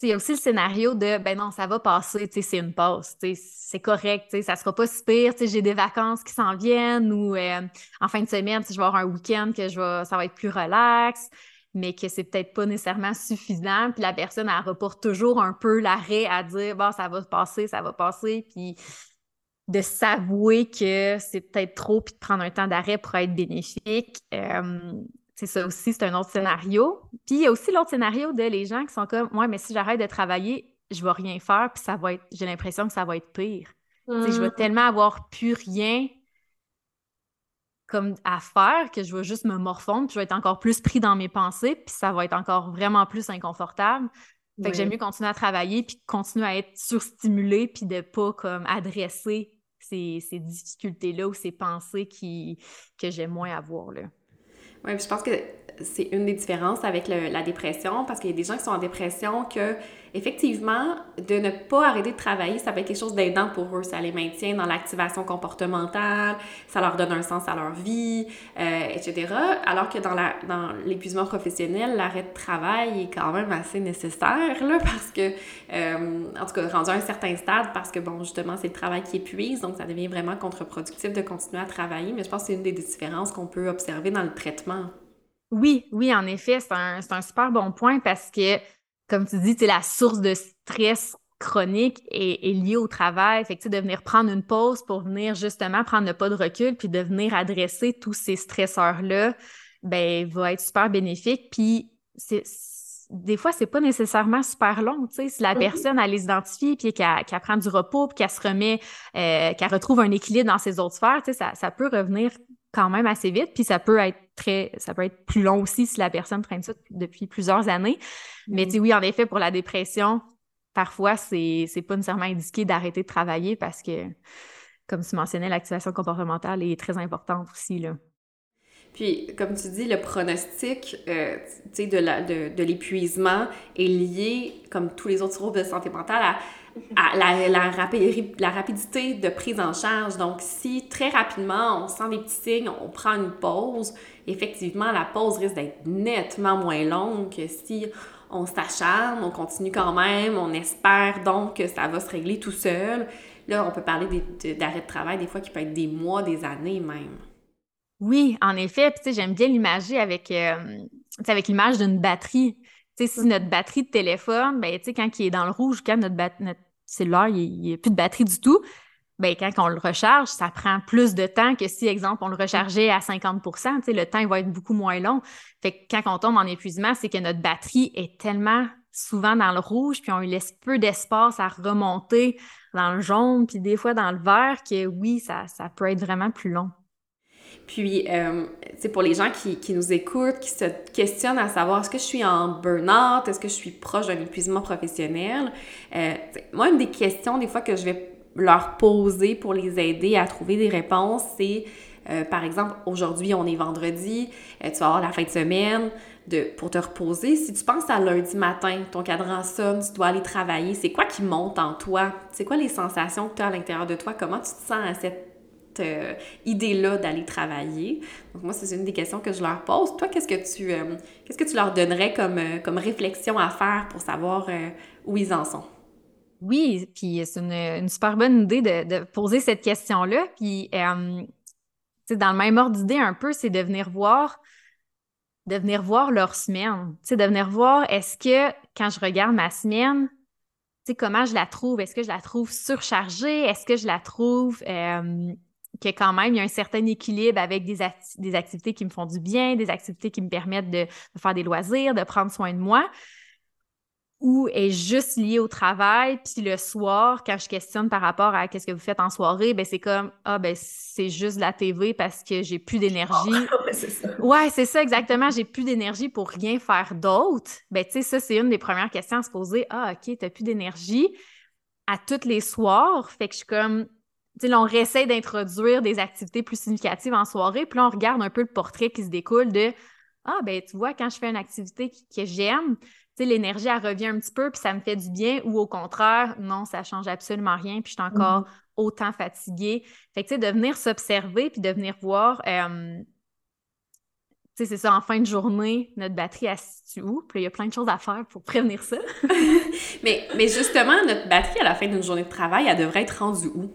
Il y a aussi le scénario de ben non, ça va passer, c'est une pause, c'est correct, ça sera pas si pire, j'ai des vacances qui s'en viennent ou euh, en fin de semaine, je vais avoir un week-end que je ça va être plus relax, mais que c'est peut-être pas nécessairement suffisant. Puis la personne, elle reporte toujours un peu l'arrêt à dire bon, ça va passer, ça va passer, puis de s'avouer que c'est peut-être trop, puis de prendre un temps d'arrêt pour être bénéfique. Euh, c'est ça aussi, c'est un autre scénario. Puis il y a aussi l'autre scénario de les gens qui sont comme Ouais, mais si j'arrête de travailler, je vais rien faire, puis ça va être. J'ai l'impression que ça va être pire. Je vais mm. tellement avoir plus rien comme à faire que je vais juste me morfondre, puis je vais être encore plus pris dans mes pensées, puis ça va être encore vraiment plus inconfortable. Fait que j'aime mieux continuer à travailler, puis continuer à être surstimulé, puis de pas comme adresser ces, difficultés-là ou ces pensées qui, que j'aime moins avoir. Là. Oui, je pense que c'est une des différences avec la dépression, parce qu'il y a des gens qui sont en dépression que effectivement, de ne pas arrêter de travailler, ça peut être quelque chose d'aidant pour eux. Ça les maintient dans l'activation comportementale, ça leur donne un sens à leur vie, euh, etc. Alors que dans, la, dans l'épuisement professionnel, l'arrêt de travail est quand même assez nécessaire, là, parce que, euh, en tout cas, rendu à un certain stade, parce que, bon, justement, c'est le travail qui épuise, donc ça devient vraiment contre-productif de continuer à travailler. Mais je pense que c'est une des différences qu'on peut observer dans le traitement. Oui, oui, en effet, c'est un, c'est un super bon point parce que comme tu dis, la source de stress chronique est, liée au travail. Fait que, de venir prendre une pause pour venir justement prendre le pas de recul puis de venir adresser tous ces stresseurs-là, ben, va être super bénéfique. Puis, c'est, des fois, c'est pas nécessairement super long. Si la mm-hmm. personne, elle les identifie puis qu'elle, prend du repos puis qu'elle se remet, euh, qu'elle retrouve un équilibre dans ses autres sphères, ça, ça peut revenir quand même assez vite, puis ça peut être très, ça peut être plus long aussi si la personne traîne ça depuis plusieurs années. Mais mm. tu oui, en effet, pour la dépression, parfois, c'est, c'est pas nécessairement indiqué d'arrêter de travailler parce que, comme tu mentionnais, l'activation comportementale est très importante aussi, là. Puis, comme tu dis, le pronostic euh, de, de l'épuisement est lié, comme tous les autres troubles de santé mentale, à la, la, rapidité de prise en charge. Donc, si très rapidement on sent des petits signes, on prend une pause, effectivement, la pause risque d'être nettement moins longue que si on s'acharne, on continue quand même, on espère donc que ça va se régler tout seul. Là, on peut parler d'arrêt de travail des fois qui peut être des mois, des années même. Oui, en effet. Puis, j'aime bien l'imager avec, euh, avec l'image d'une batterie. si mm-hmm. notre batterie de téléphone, ben, quand il est dans le rouge, quand notre, notre cellulaire, il n'y a plus de batterie du tout, ben, quand on le recharge, ça prend plus de temps que si, exemple, on le rechargeait à 50% le temps va être beaucoup moins long. Fait que quand on tombe en épuisement, c'est que notre batterie est tellement souvent dans le rouge, puis on lui laisse peu d'espace à remonter dans le jaune, puis des fois dans le vert, que oui, ça, ça peut être vraiment plus long. Puis, euh, pour les gens qui, qui, nous écoutent, qui se questionnent à savoir est-ce que je suis en burn-out, est-ce que je suis proche d'un épuisement professionnel, euh, moi, une des questions des fois que je vais leur poser pour les aider à trouver des réponses, c'est euh, par exemple, aujourd'hui, on est vendredi, tu vas avoir la fin de semaine de, pour te reposer. Si tu penses à lundi matin, ton cadran sonne, tu dois aller travailler, c'est quoi qui monte en toi? C'est quoi les sensations que tu as à l'intérieur de toi? Comment tu te sens à cette euh, idée-là d'aller travailler. Donc moi, c'est une des questions que je leur pose. Toi, qu'est-ce que tu, euh, qu'est-ce que tu leur donnerais comme, euh, comme réflexion à faire pour savoir où ils en sont? Oui, puis c'est une, super bonne idée de, poser cette question-là. Puis, dans le même ordre d'idée un peu, c'est de venir voir de venir voir leur semaine. Tu de venir voir, est-ce que quand je regarde ma semaine, comment je la trouve? Est-ce que je la trouve surchargée? Est-ce que je la trouve que quand même, il y a un certain équilibre avec des, des activités qui me font du bien, des activités qui me permettent de, faire des loisirs, de prendre soin de moi, ou est juste lié au travail, puis le soir, quand je questionne par rapport à qu'est-ce que vous faites en soirée, ben c'est comme ah ben c'est juste la TV parce que j'ai plus d'énergie. [LAUGHS] ouais, c'est ça exactement, j'ai plus d'énergie pour rien faire d'autre. Ben tu sais ça c'est une des premières questions à se poser. Ah OK, t'as plus d'énergie à tous les soirs, fait que je suis comme là, on réessaie d'introduire des activités plus significatives en soirée, puis là, on regarde un peu le portrait qui se découle de Ah, ben tu vois, quand je fais une activité que j'aime, l'énergie, elle revient un petit peu, puis ça me fait du bien, ou au contraire, non, ça change absolument rien, puis je suis encore mm-hmm. autant fatiguée. Fait que, tu sais, de venir s'observer, puis de venir voir, euh, tu sais, c'est ça, en fin de journée, notre batterie, elle se situe où? Puis il y a plein de choses à faire pour prévenir ça. [LAUGHS] mais, mais justement, notre batterie, à la fin d'une journée de travail, elle devrait être rendue où?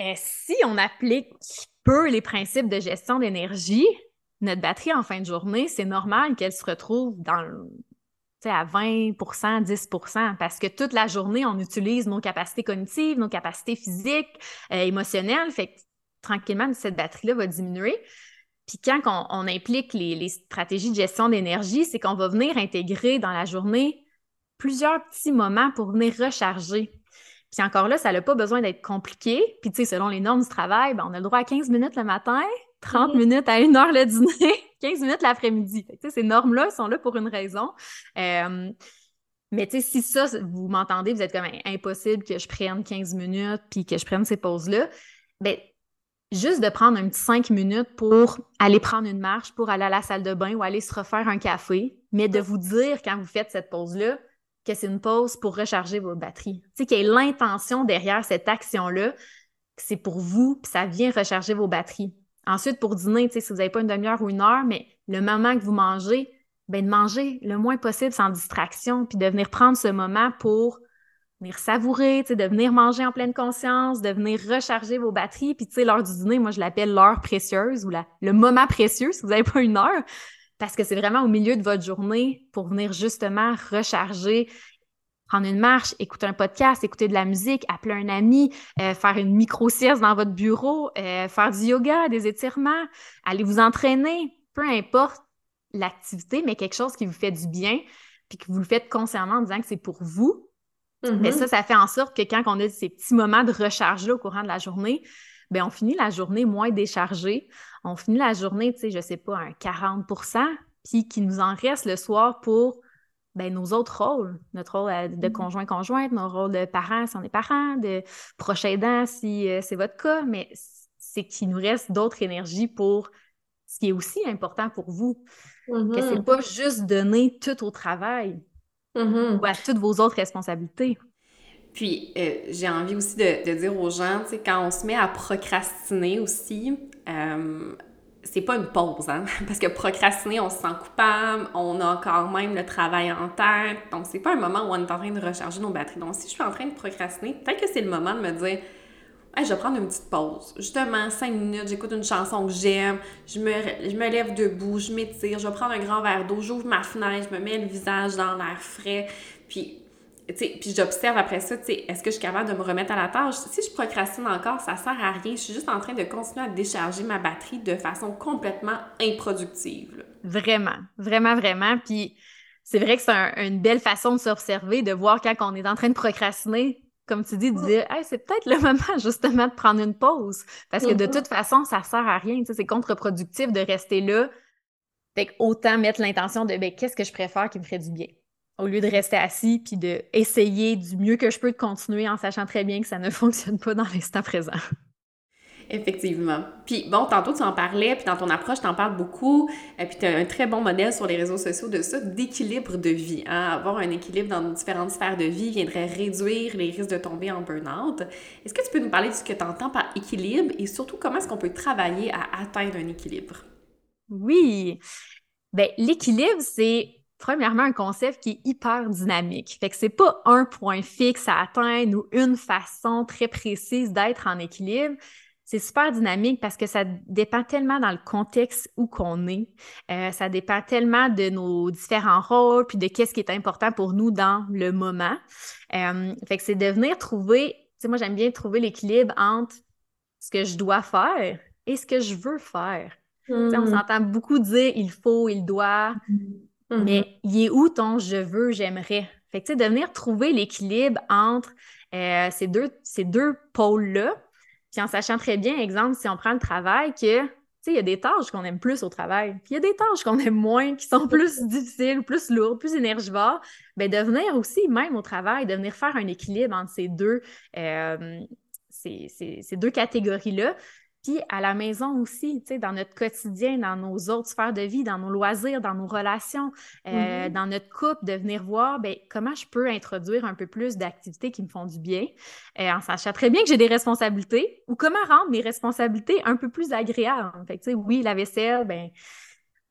Euh, si on applique peu les principes de gestion d'énergie, notre batterie en fin de journée, c'est normal qu'elle se retrouve dans à 20% 10% parce que toute la journée, on utilise nos capacités cognitives, nos capacités physiques, euh, émotionnelles. Fait que tranquillement, cette batterie-là va diminuer. Puis quand on, implique les, stratégies de gestion d'énergie, c'est qu'on va venir intégrer dans la journée plusieurs petits moments pour venir recharger. Puis encore là, ça n'a pas besoin d'être compliqué. Puis tu sais, selon les normes du travail, ben, on a le droit à 15 minutes le matin, 30 minutes à une heure le dîner, [LAUGHS] 15 minutes l'après-midi. Ces normes-là sont là pour une raison. Euh, mais tu sais, si ça, vous m'entendez, vous êtes comme impossible que je prenne 15 minutes puis que je prenne ces pauses-là, ben juste de prendre un petit 5 minutes pour aller prendre une marche, pour aller à la salle de bain ou aller se refaire un café, mais de vous dire quand vous faites cette pause-là que c'est une pause pour recharger vos batteries. Tu sais, qu'il y ait l'intention derrière cette action-là, que c'est pour vous, puis ça vient recharger vos batteries. Ensuite, pour dîner, si vous n'avez pas une demi-heure ou une heure, mais le moment que vous mangez, ben de manger le moins possible sans distraction, puis de venir prendre ce moment pour venir savourer, de venir manger en pleine conscience, de venir recharger vos batteries. Puis, tu sais, l'heure du dîner, moi, je l'appelle l'heure précieuse ou la, le moment précieux si vous n'avez pas une heure, parce que c'est vraiment au milieu de votre journée pour venir justement recharger prendre une marche, écouter un podcast, écouter de la musique, appeler un ami, euh, faire une micro-sieste dans votre bureau, euh, faire du yoga, des étirements, aller vous entraîner, peu importe l'activité, mais quelque chose qui vous fait du bien, puis que vous le faites consciemment en disant que c'est pour vous. Mais mm-hmm. ça, ça fait en sorte que quand on a ces petits moments de recharge-là au courant de la journée, bien, on finit la journée moins déchargée. On finit la journée, tu sais, je sais pas, un 40% puis qu'il nous en reste le soir pour ben, nos autres rôles, notre rôle euh, de mm-hmm. conjoint-conjointe, nos rôles de parents si on est parents, de proche aidant si euh, c'est votre cas, mais c'est qu'il nous reste d'autres énergies pour ce qui est aussi important pour vous. Que c'est mm-hmm. pas juste donner tout au travail mm-hmm. ou à toutes vos autres responsabilités. Puis, euh, j'ai envie aussi de, dire aux gens, tu sais, quand on se met à procrastiner aussi, c'est pas une pause, hein? [LAUGHS] Parce que procrastiner, on se sent coupable, on a quand même le travail en tête. Donc, c'est pas un moment où on est en train de recharger nos batteries. Donc, si je suis en train de procrastiner, peut-être que c'est le moment de me dire je vais prendre une petite pause. Justement, cinq minutes, j'écoute une chanson que j'aime, je me, je me lève debout, je m'étire, je vais prendre un grand verre d'eau, j'ouvre ma fenêtre, je me mets le visage dans l'air frais. Puis puis j'observe après ça, est-ce que je suis capable de me remettre à la tâche? Si je procrastine encore, ça sert à rien. Je suis juste en train de continuer à décharger ma batterie de façon complètement improductive. Vraiment, vraiment, vraiment. Puis c'est vrai que c'est une belle façon de s'observer, de voir quand on est en train de procrastiner, comme tu dis, de dire c'est peut-être le [LAUGHS] moment justement de prendre une pause. Parce que de mm-hmm. toute façon, ça sert à rien. C'est contre-productif de rester là. Fait autant mettre l'intention de ben, qu'est-ce que je préfère qui me ferait du bien? Au lieu de rester assis puis de essayer du mieux que je peux de continuer en sachant très bien que ça ne [LAUGHS] fonctionne pas dans l'instant présent. Effectivement. Puis bon, tantôt tu en parlais, puis dans ton approche, tu en parles beaucoup, et puis tu as un très bon modèle sur les réseaux sociaux de ça, d'équilibre de vie. Hein? Avoir un équilibre dans différentes sphères de vie viendrait réduire les risques de tomber en burn-out. Est-ce que tu peux nous parler de ce que tu entends par équilibre et surtout comment est-ce qu'on peut travailler à atteindre un équilibre? Oui. Bien, l'équilibre, c'est premièrement, un concept qui est hyper dynamique. Fait que c'est pas un point fixe à atteindre ou une façon très précise d'être en équilibre. C'est super dynamique parce que ça dépend tellement dans le contexte où qu'on est. Euh, ça dépend tellement de nos différents rôles puis de qu'est-ce qui est important pour nous dans le moment. Euh, fait que c'est de venir trouver, tu sais, moi j'aime bien trouver l'équilibre entre ce que je dois faire et ce que je veux faire. On mmh. s'entend beaucoup dire il faut, il doit. Mmh. Mm-hmm. Mais il est où ton je veux, j'aimerais? Fait que, tu sais, de venir trouver l'équilibre entre euh, ces deux, ces deux pôles-là, puis en sachant très bien, exemple, si on prend le travail, que, tu sais, il y a des tâches qu'on aime plus au travail, puis il y a des tâches qu'on aime moins, qui sont plus [LAUGHS] difficiles, plus lourdes, plus énergivores, bien, de venir aussi, même au travail, de venir faire un équilibre entre ces deux, euh, ces deux catégories-là. Puis à la maison aussi, tu sais, dans notre quotidien, dans nos autres sphères de vie, dans nos loisirs, dans nos relations, euh, mm-hmm. dans notre couple, de venir voir ben, comment je peux introduire un peu plus d'activités qui me font du bien, euh, en sachant très bien que j'ai des responsabilités, ou comment rendre mes responsabilités un peu plus agréables. Fait que, tu sais, oui, la vaisselle, ben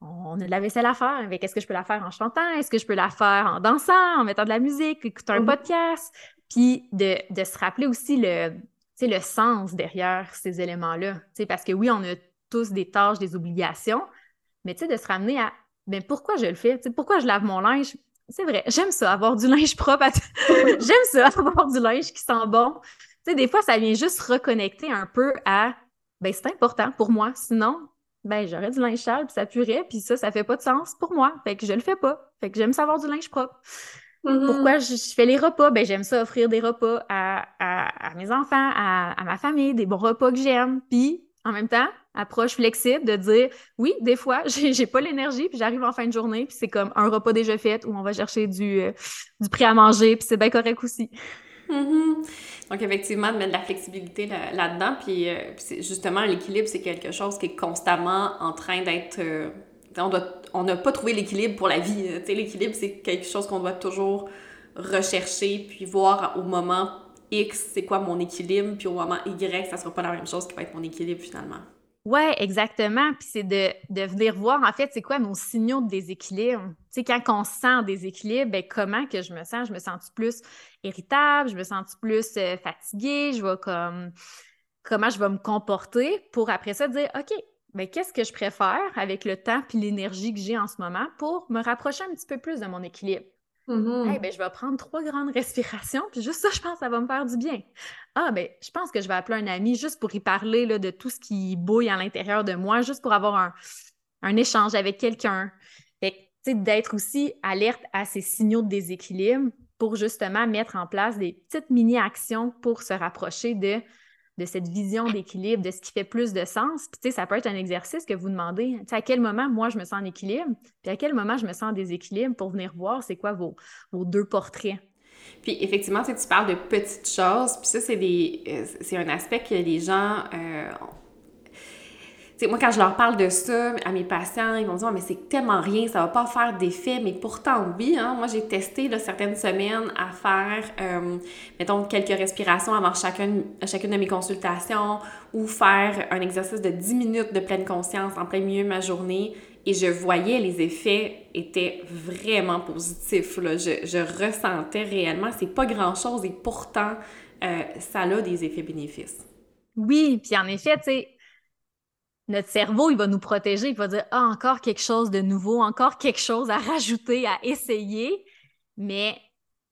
on a de la vaisselle à faire, mais est-ce que je peux la faire en chantant? Est-ce que je peux la faire en dansant, en mettant de la musique, écoutant un mm-hmm. podcast? Puis de, de se rappeler aussi le, le sens derrière ces éléments-là. Parce que oui, on a tous des tâches, des obligations, mais de se ramener à ben, pourquoi je le fais? pourquoi je lave mon linge? C'est vrai, j'aime ça, avoir du [LAUGHS] linge propre. [LAUGHS] j'aime ça, avoir du linge qui sent bon. des fois, ça vient juste reconnecter un peu à ben, c'est important pour moi. Sinon, ben, j'aurais du linge sale, puis ça puerait, puis ça, ça fait pas de sens pour moi. Fait que je le fais pas. Fait que j'aime ça avoir du linge propre. Mm-hmm. Pourquoi je, fais les repas? Ben, j'aime ça offrir des repas à, mes enfants, à, ma famille, des bons repas que j'aime. Puis, en même temps, approche flexible de dire oui, des fois, [LAUGHS] j'ai pas l'énergie, puis j'arrive en fin de journée, puis c'est comme un repas déjà fait où on va chercher du, euh, du prix à manger, puis c'est bien correct aussi. Mm-hmm. Donc, effectivement, de mettre de la flexibilité là-dedans. puis, euh, justement, l'équilibre, c'est quelque chose qui est constamment en train d'être. Euh, on n'a pas trouvé l'équilibre pour la vie. l'équilibre, c'est quelque chose qu'on doit toujours rechercher, puis voir au moment X, c'est quoi mon équilibre, puis au moment Y, ça sera pas la même chose qui va être mon équilibre finalement. Ouais, exactement. Puis c'est de, venir voir, en fait, c'est quoi mon signaux de déséquilibre? Tu sais, quand on sent un déséquilibre, ben, comment que je me sens? Je me sens plus irritable? Je me sens plus euh, fatiguée? Je vais comme... Comment je vais me comporter pour après ça dire, OK, ben, qu'est-ce que je préfère avec le temps puis l'énergie que j'ai en ce moment pour me rapprocher un petit peu plus de mon équilibre? Mm-hmm. ben, je vais prendre trois grandes respirations, puis juste ça, je pense, ça va me faire du bien. Ah, ben, je pense que je vais appeler un ami juste pour y parler là, de tout ce qui bouille à l'intérieur de moi, juste pour avoir un, un échange avec quelqu'un. D'être aussi alerte à ces signaux de déséquilibre pour justement mettre en place des petites mini-actions pour se rapprocher de de cette vision d'équilibre, de ce qui fait plus de sens. Puis, tu sais, ça peut être un exercice que vous demandez, tu sais, à quel moment, moi, je me sens en équilibre, puis à quel moment je me sens en déséquilibre pour venir voir c'est quoi vos, vos deux portraits. Puis effectivement, tu, parles de petites choses, puis ça, c'est euh, un aspect que les gens euh, moi, quand je leur parle de ça à mes patients, ils vont dire mais c'est tellement rien, ça va pas faire d'effet. Mais pourtant, oui. Hein, moi, j'ai testé certaines semaines à faire, euh, mettons, quelques respirations avant chacune, chacune de mes consultations ou faire un exercice de 10 minutes de pleine conscience en plein milieu de ma journée. Et je voyais les effets étaient vraiment positifs. Là. Je, je ressentais réellement, c'est pas grand-chose et pourtant, euh, ça a des effets bénéfices. Oui, puis en effet, tu sais, notre cerveau, il va nous protéger, il va dire Ah, encore quelque chose de nouveau, encore quelque chose à rajouter, à essayer. Mais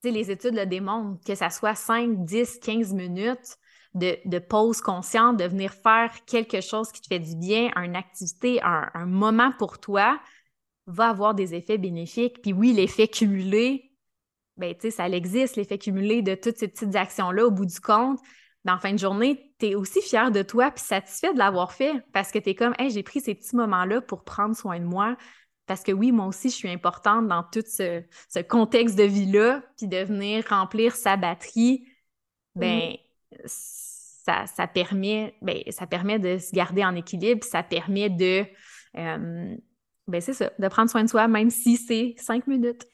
les études le démontrent, que ça soit 5, 10, 15 minutes de, pause consciente, de venir faire quelque chose qui te fait du bien, une activité, un, moment pour toi, va avoir des effets bénéfiques. Puis oui, l'effet cumulé, ben, ça existe, l'effet cumulé de toutes ces petites actions-là au bout du compte en fin de journée, tu es aussi fier de toi puis satisfait de l'avoir fait parce que tu es comme, hey, j'ai pris ces petits moments-là pour prendre soin de moi. Parce que oui, moi aussi, je suis importante dans tout ce, contexte de vie-là, puis de venir remplir sa batterie, ben, ça, ça, permet, ben, ça permet de se garder en équilibre, ça permet de, euh, ben, c'est ça, de prendre soin de soi, même si c'est cinq minutes.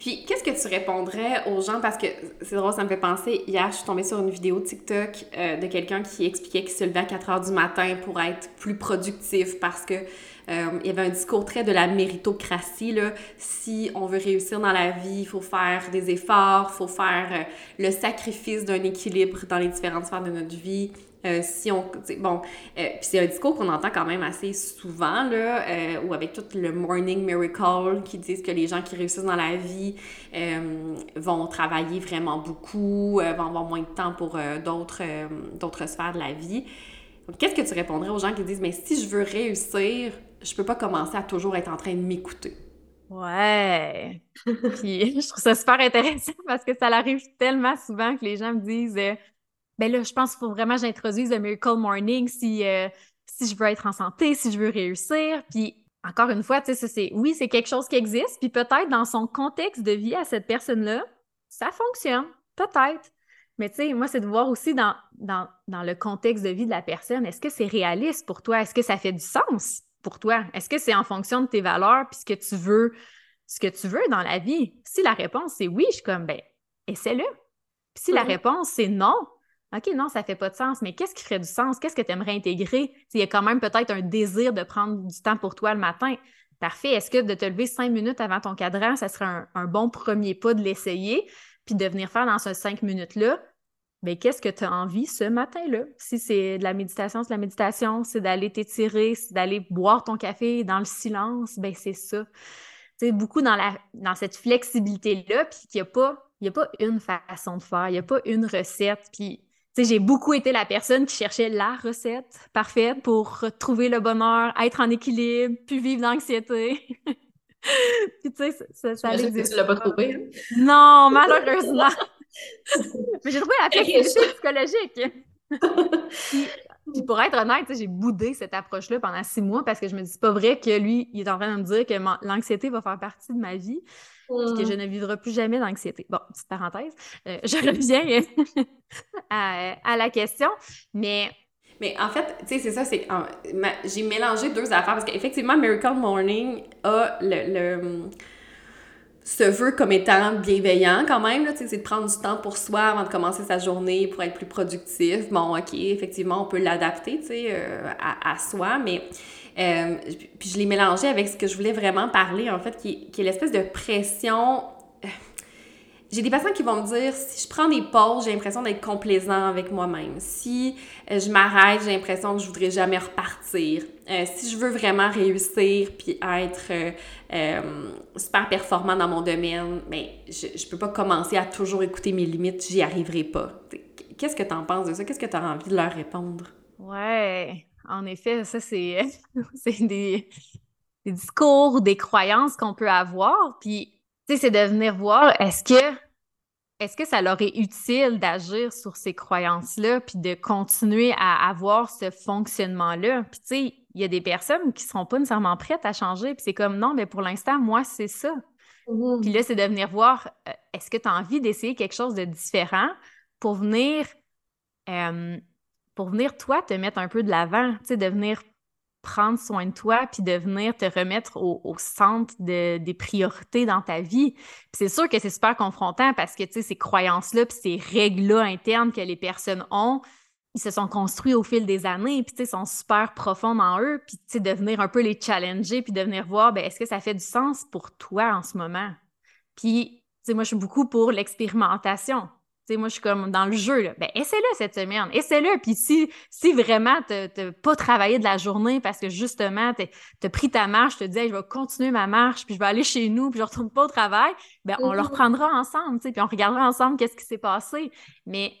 Puis, qu'est-ce que tu répondrais aux gens? Parce que c'est drôle, ça me fait penser. Hier, je suis tombée sur une vidéo TikTok euh, de quelqu'un qui expliquait qu'il se levait à 4 heures du matin pour être plus productif parce que euh, il y avait un discours très de la méritocratie. Là. Si on veut réussir dans la vie, il faut faire des efforts, il faut faire euh, le sacrifice d'un équilibre dans les différentes sphères de notre vie. Euh, si on bon euh, puis c'est un discours qu'on entend quand même assez souvent là euh, ou avec tout le morning miracle qui disent que les gens qui réussissent dans la vie vont travailler vraiment beaucoup vont avoir moins de temps pour d'autres d'autres sphères de la vie qu'est-ce que tu répondrais aux gens qui disent mais si je veux réussir je peux pas commencer à toujours être en train de m'écouter? Ouais. Puis [LAUGHS] je trouve ça super intéressant parce que ça arrive tellement souvent que les gens me disent ben là, je pense qu'il faut vraiment que j'introduise le Miracle Morning si, euh, si je veux être en santé, si je veux réussir. Puis encore une fois, tu sais, c'est oui, c'est quelque chose qui existe, puis peut-être dans son contexte de vie à cette personne-là, ça fonctionne, peut-être. Mais tu sais, moi, c'est de voir aussi dans, dans, dans, le contexte de vie de la personne, est-ce que c'est réaliste pour toi? Est-ce que ça fait du sens pour toi? Est-ce que c'est en fonction de tes valeurs puis ce que tu veux, ce que tu veux dans la vie? Si la réponse c'est oui, je suis comme, ben, essaie-le. Puis si la réponse c'est non, OK, non, ça fait pas de sens, mais qu'est-ce qui ferait du sens? Qu'est-ce que tu aimerais intégrer? Il y a quand même peut-être un désir de prendre du temps pour toi le matin. Parfait. Est-ce que de te lever cinq minutes avant ton cadran, ça serait un, bon premier pas de l'essayer, puis de venir faire dans ces cinq minutes-là? Mais ben, qu'est-ce que tu as envie ce matin-là? Si c'est de la méditation, c'est de la méditation, c'est d'aller t'étirer, c'est d'aller boire ton café dans le silence, ben c'est ça. C'est beaucoup dans, la, dans cette flexibilité-là, puis qu'il n'y a, pas, a pas une façon de faire, il n'y a pas une recette, puis j'ai beaucoup été la personne qui cherchait la recette parfaite pour trouver le bonheur, être en équilibre, puis vivre d'anxiété. [LAUGHS] puis tu sais, ça, ça, Tu l'as pas trouvé? Hein? Non, malheureusement. [LAUGHS] Mais j'ai trouvé la flexibilité psychologique. puis, pour être honnête, j'ai boudé cette approche-là pendant six mois parce que je me dis, c'est pas vrai que lui, il est en train de me dire que l'anxiété va faire partie de ma vie que je ne vivrai plus jamais d'anxiété. Bon, petite parenthèse, euh, [LAUGHS] je reviens [LAUGHS] à, la question, mais... Mais en fait, tu sais, c'est ça, c'est... J'ai mélangé deux affaires, parce qu'effectivement, Miracle Morning a le, se veut comme étant bienveillant quand même, là, c'est de prendre du temps pour soi avant de commencer sa journée pour être plus productif. Bon, OK, effectivement, on peut l'adapter, tu sais, euh, à, à, soi, mais euh, puis je l'ai mélangé avec ce que je voulais vraiment parler, en fait, qui, est l'espèce de pression. Euh, j'ai des patients qui vont me dire si je prends des pauses, j'ai l'impression d'être complaisant avec moi-même. Si euh, je m'arrête, j'ai l'impression que je voudrais jamais repartir. si je veux vraiment réussir puis être super performant dans mon domaine, ben, je, je peux pas commencer à toujours écouter mes limites, j'y arriverai pas. Qu'est-ce que tu en penses de ça? Qu'est-ce que tu as envie de leur répondre? Ouais. En effet, ça, c'est [LAUGHS] des, des, discours, des croyances qu'on peut avoir. Puis, tu sais, c'est de venir voir, est-ce que, est-ce que ça leur est utile d'agir sur ces croyances-là, puis de continuer à avoir ce fonctionnement-là? Puis, tu sais, il y a des personnes qui ne seront pas nécessairement prêtes à changer, puis c'est comme, non, mais pour l'instant, moi, c'est ça. Mmh puis là, c'est de venir voir, euh, est-ce que tu as envie d'essayer quelque chose de différent pour venir euh, pour venir, toi, te mettre un peu de l'avant, tu sais, de venir prendre soin de toi, puis de venir te remettre au, centre des priorités dans ta vie. c'est sûr que c'est super confrontant parce que, tu sais, ces croyances-là, puis ces règles-là internes que les personnes ont, ils se sont construits au fil des années, puis, tu sais, sont super profonds en eux, puis, tu sais, de venir un peu les challenger, puis de venir voir, ben est-ce que ça fait du sens pour toi en ce moment? Puis, tu sais, moi, je suis beaucoup pour l'expérimentation moi, je suis comme dans le jeu. Là. Ben, essaie-le cette semaine. Essaie-le. Puis si, si vraiment tu n'as pas travaillé de la journée parce que justement, tu as pris ta marche, tu te dis, je vais continuer ma marche, puis je vais aller chez nous, puis je ne retourne pas au travail, ben, on le mm-hmm. reprendra ensemble, puis on regardera ensemble qu'est-ce qui s'est passé. Mais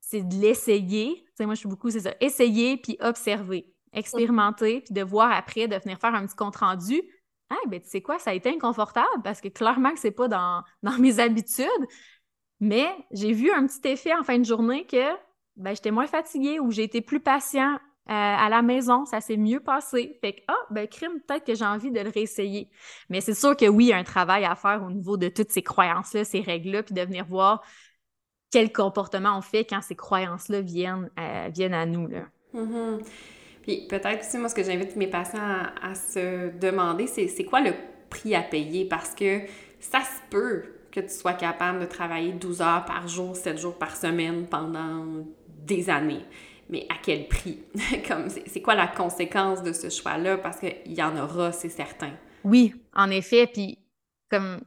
c'est de l'essayer. moi, je suis beaucoup, c'est ça. Essayer, puis observer, expérimenter, puis de voir après, de venir faire un petit compte-rendu. Ah, ben, tu sais quoi, ça a été inconfortable parce que clairement que c'est pas dans, dans mes habitudes. Mais j'ai vu un petit effet en fin de journée que ben, j'étais moins fatiguée ou j'ai été plus patient euh, à la maison, ça s'est mieux passé. Fait que, ah, ben, crime, peut-être que j'ai envie de le réessayer. Mais c'est sûr que oui, il y a un travail à faire au niveau de toutes ces croyances-là, ces règles-là, puis de venir voir quel comportement on fait quand ces croyances-là viennent, euh, viennent à nous. Là. Mm-hmm. Puis peut-être aussi, moi, ce que j'invite mes patients à se demander, c'est quoi le prix à payer? Parce que ça se peut que tu sois capable de travailler 12 heures par jour, 7 jours par semaine pendant des années. Mais à quel prix? [LAUGHS] Comme c'est quoi la conséquence de ce choix-là? Parce qu'il y en aura, c'est certain. Oui, en effet. Puis, comme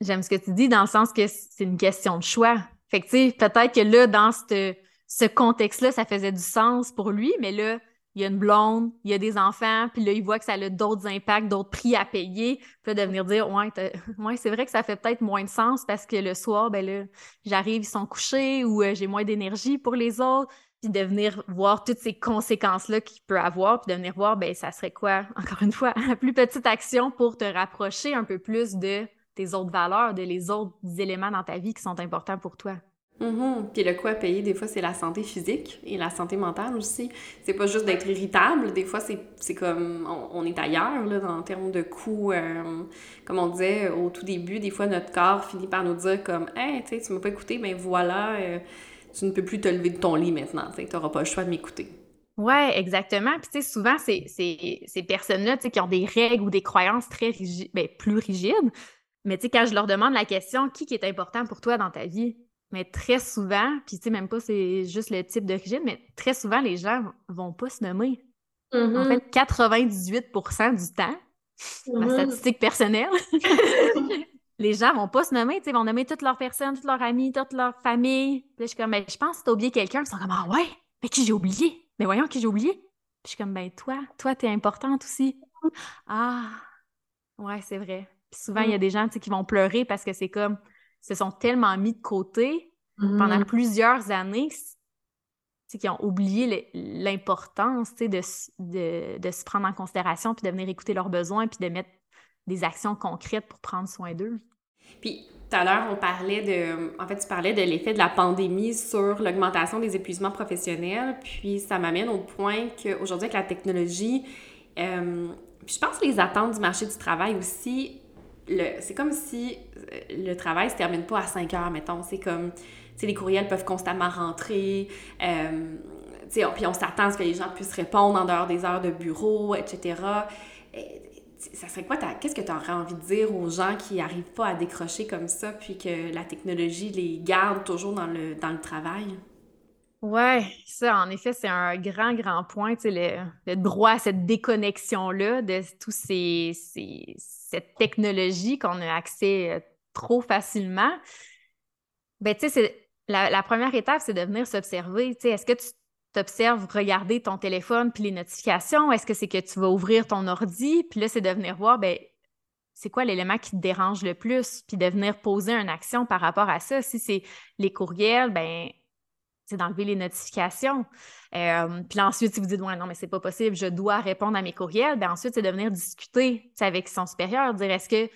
j'aime ce que tu dis, dans le sens que c'est une question de choix. Fait que, tu sais, peut-être que là, dans ce, ce contexte-là, ça faisait du sens pour lui, mais là, il y a une blonde, il y a des enfants, puis là, il voit que ça a d'autres impacts, d'autres prix à payer. Puis de venir dire, ouais, [LAUGHS] ouais c'est vrai que ça fait peut-être moins de sens parce que le soir, ben là, j'arrive, ils sont couchés ou euh, j'ai moins d'énergie pour les autres. Puis de venir voir toutes ces conséquences-là qu'il peut avoir, puis de venir voir, ben ça serait quoi, [LAUGHS] encore une fois, la plus petite action pour te rapprocher un peu plus de tes autres valeurs, de les autres éléments dans ta vie qui sont importants pour toi? Mm Puis le coût à payer, des fois, c'est la santé physique et la santé mentale aussi. C'est pas juste d'être irritable. Des fois, c'est comme on, est ailleurs là, en termes de coût. Euh, comme on disait au tout début, des fois, notre corps finit par nous dire comme Hey, tu tu m'as pas écouté, mais voilà, euh, tu ne peux plus te lever de ton lit maintenant. Tu n'auras pas le choix de m'écouter. Oui, exactement. Puis, tu sais, souvent, c'est ces personnes-là, tu sais, qui ont des règles ou des croyances très rigides, ben, plus rigides. Mais, tu sais, quand je leur demande la question, qui est important pour toi dans ta vie? Mais très souvent, puis tu sais, même pas c'est juste le type d'origine, mais très souvent, les gens vont pas se nommer. En mm-hmm. fait, 98% du temps, ma mm-hmm. statistique personnelle, [LAUGHS] les gens vont pas se nommer, tu sais, vont nommer toutes leurs personnes, toutes leurs amis, toute leur famille. Puis je suis comme, ben, je pense que t'as oublié quelqu'un. Ils sont comme, ah ouais, mais qui j'ai oublié? Mais voyons, qui j'ai oublié? Puis je suis comme, ben, toi, toi, t'es importante aussi. Ah, ouais, c'est vrai. Puis souvent, il y a mm. des gens, tu sais, qui vont pleurer parce que c'est comme, se sont tellement mis de côté pendant mm-hmm. plusieurs années qui ont oublié l'importance de, de, de, se prendre en considération, puis de venir écouter leurs besoins, puis de mettre des actions concrètes pour prendre soin d'eux. Puis tout à l'heure, on parlait de. En fait, tu parlais de l'effet de la pandémie sur l'augmentation des épuisements professionnels. Puis ça m'amène au point qu'aujourd'hui, avec la technologie, euh, je pense que les attentes du marché du travail aussi c'est comme si euh, le travail se termine pas à 5 heures, mettons. C'est comme, tu les courriels peuvent constamment rentrer. Euh, puis on s'attend à ce que les gens puissent répondre en dehors des heures de bureau, etc. ça serait quoi, qu'est-ce que tu aurais envie de dire aux gens qui n'arrivent pas à décrocher comme ça, puis que la technologie les garde toujours dans le, dans le travail? Ouais, ça, en effet, c'est un grand, grand point, tu sais, le, droit à cette déconnexion-là de tous ces, cette technologie qu'on a accès euh, trop facilement. Ben, tu sais, la, première étape, c'est de venir s'observer. Tu sais, est-ce que tu t'observes regarder ton téléphone puis les notifications? Est-ce que c'est que tu vas ouvrir ton ordi? Puis là, c'est de venir voir, ben, c'est quoi l'élément qui te dérange le plus? Puis de venir poser une action par rapport à ça. Si c'est les courriels, ben c'est d'enlever les notifications. Euh, puis ensuite, si vous dites, ouais, non, mais c'est pas possible, je dois répondre à mes courriels, bien ensuite, c'est de venir discuter avec son supérieur, dire est-ce que,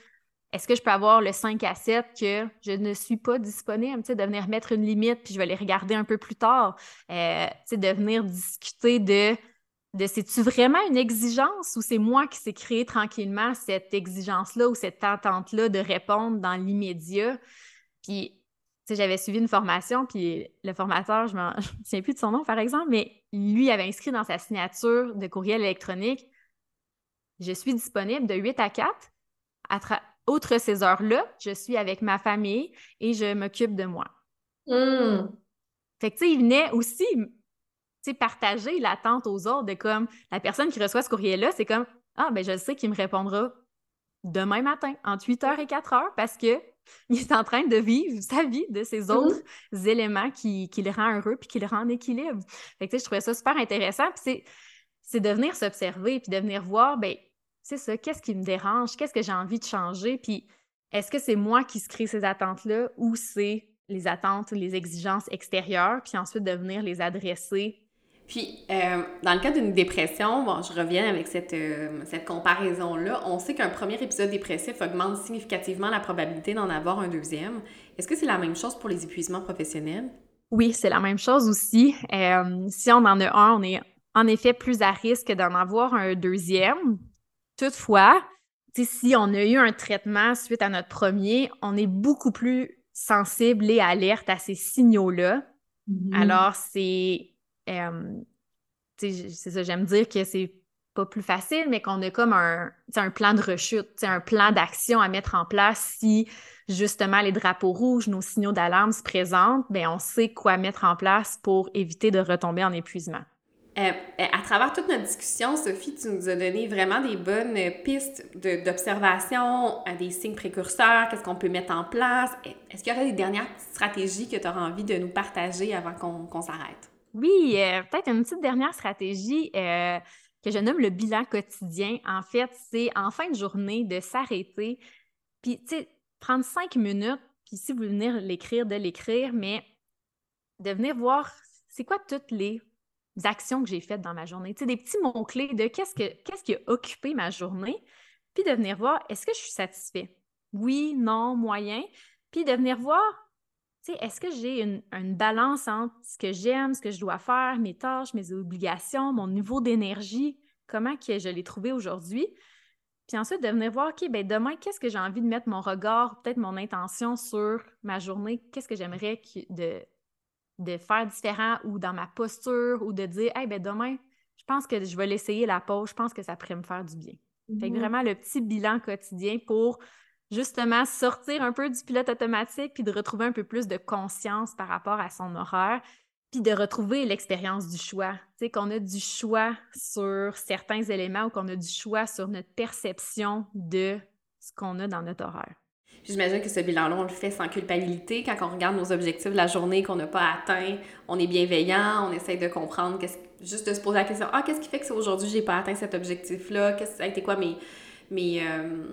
est-ce que je peux avoir le 5 à 7 que je ne suis pas disponible, de venir mettre une limite, puis je vais les regarder un peu plus tard, euh, de venir discuter de, de c'est-tu vraiment une exigence ou c'est moi qui s'est créé tranquillement cette exigence-là ou cette attente-là de répondre dans l'immédiat? Puis j'avais suivi une formation, puis le formateur, je ne [LAUGHS] me souviens plus de son nom, par exemple, mais lui avait inscrit dans sa signature de courriel électronique Je suis disponible de 8 à 4. Outre ces heures-là, je suis avec ma famille et je m'occupe de moi. Mmh. Fait que, tu sais, il venait aussi partager l'attente aux autres de comme la personne qui reçoit ce courriel-là, c'est comme Ah, ben je sais qu'il me répondra demain matin, entre 8 h et 4 h, parce que [LAUGHS] il est en train de vivre sa vie de ces mm-hmm. autres éléments qui, qui, le rend heureux puis qui le rend en équilibre. Fait que, je trouvais ça super intéressant. Puis c'est de venir s'observer puis de venir voir, ben c'est ça, qu'est-ce qui me dérange, qu'est-ce que j'ai envie de changer, puis est-ce que c'est moi qui se crée ces attentes-là ou c'est les attentes, les exigences extérieures, puis ensuite de venir les adresser puis, euh, dans le cas d'une dépression, bon, je reviens avec cette, euh, cette comparaison-là. On sait qu'un premier épisode dépressif augmente significativement la probabilité d'en avoir un deuxième. Est-ce que c'est la même chose pour les épuisements professionnels? Oui, c'est la même chose aussi. Euh, si on en a un, on est en effet plus à risque d'en avoir un deuxième. Toutefois, si on a eu un traitement suite à notre premier, on est beaucoup plus sensible et alerte à ces signaux-là. Mm-hmm. Alors, c'est c'est ça, j'aime dire que c'est pas plus facile, mais qu'on a comme un, un plan de rechute, un plan d'action à mettre en place si justement les drapeaux rouges, nos signaux d'alarme se présentent, bien, on sait quoi mettre en place pour éviter de retomber en épuisement. Euh, à travers toute notre discussion, Sophie, tu nous as donné vraiment des bonnes pistes d'observation, euh, des signes précurseurs, qu'est-ce qu'on peut mettre en place. Est-ce qu'il y aurait des dernières stratégies que tu auras envie de nous partager avant qu'on s'arrête? Oui, euh, peut-être une petite dernière stratégie euh, que je nomme le bilan quotidien. En fait, c'est en fin de journée de s'arrêter, puis, tu sais, prendre cinq minutes, puis si vous venez l'écrire, de l'écrire, mais de venir voir c'est quoi toutes les actions que j'ai faites dans ma journée. Tu des petits mots-clés de qu'est-ce, que, qu'est-ce qui a occupé ma journée, puis de venir voir est-ce que je suis satisfait? Oui, non, moyen. Puis de venir voir est-ce que j'ai une, une, balance entre ce que j'aime, ce que je dois faire, mes tâches, mes obligations, mon niveau d'énergie, comment que je l'ai trouvé aujourd'hui? Puis ensuite, de venir voir, OK, ben demain, qu'est-ce que j'ai envie de mettre mon regard, peut-être mon intention sur ma journée, qu'est-ce que j'aimerais de, de faire différent ou dans ma posture ou de dire, hey, ben demain, je pense que je vais l'essayer la pause, je pense que ça pourrait me faire du bien. Fait que mm-hmm. vraiment le petit bilan quotidien pour justement sortir un peu du pilote automatique puis de retrouver un peu plus de conscience par rapport à son horaire puis de retrouver l'expérience du choix. Tu sais, qu'on a du choix sur certains éléments ou qu'on a du choix sur notre perception de ce qu'on a dans notre horaire. J'imagine que ce bilan-là, on le fait sans culpabilité. Quand on regarde nos objectifs de la journée qu'on n'a pas atteints, on est bienveillant, on essaye de comprendre, juste de se poser la question Ah, qu'est-ce qui fait que aujourd'hui, j'ai pas atteint cet objectif-là? Qu'est-ce ça a été quoi mes, mes, euh,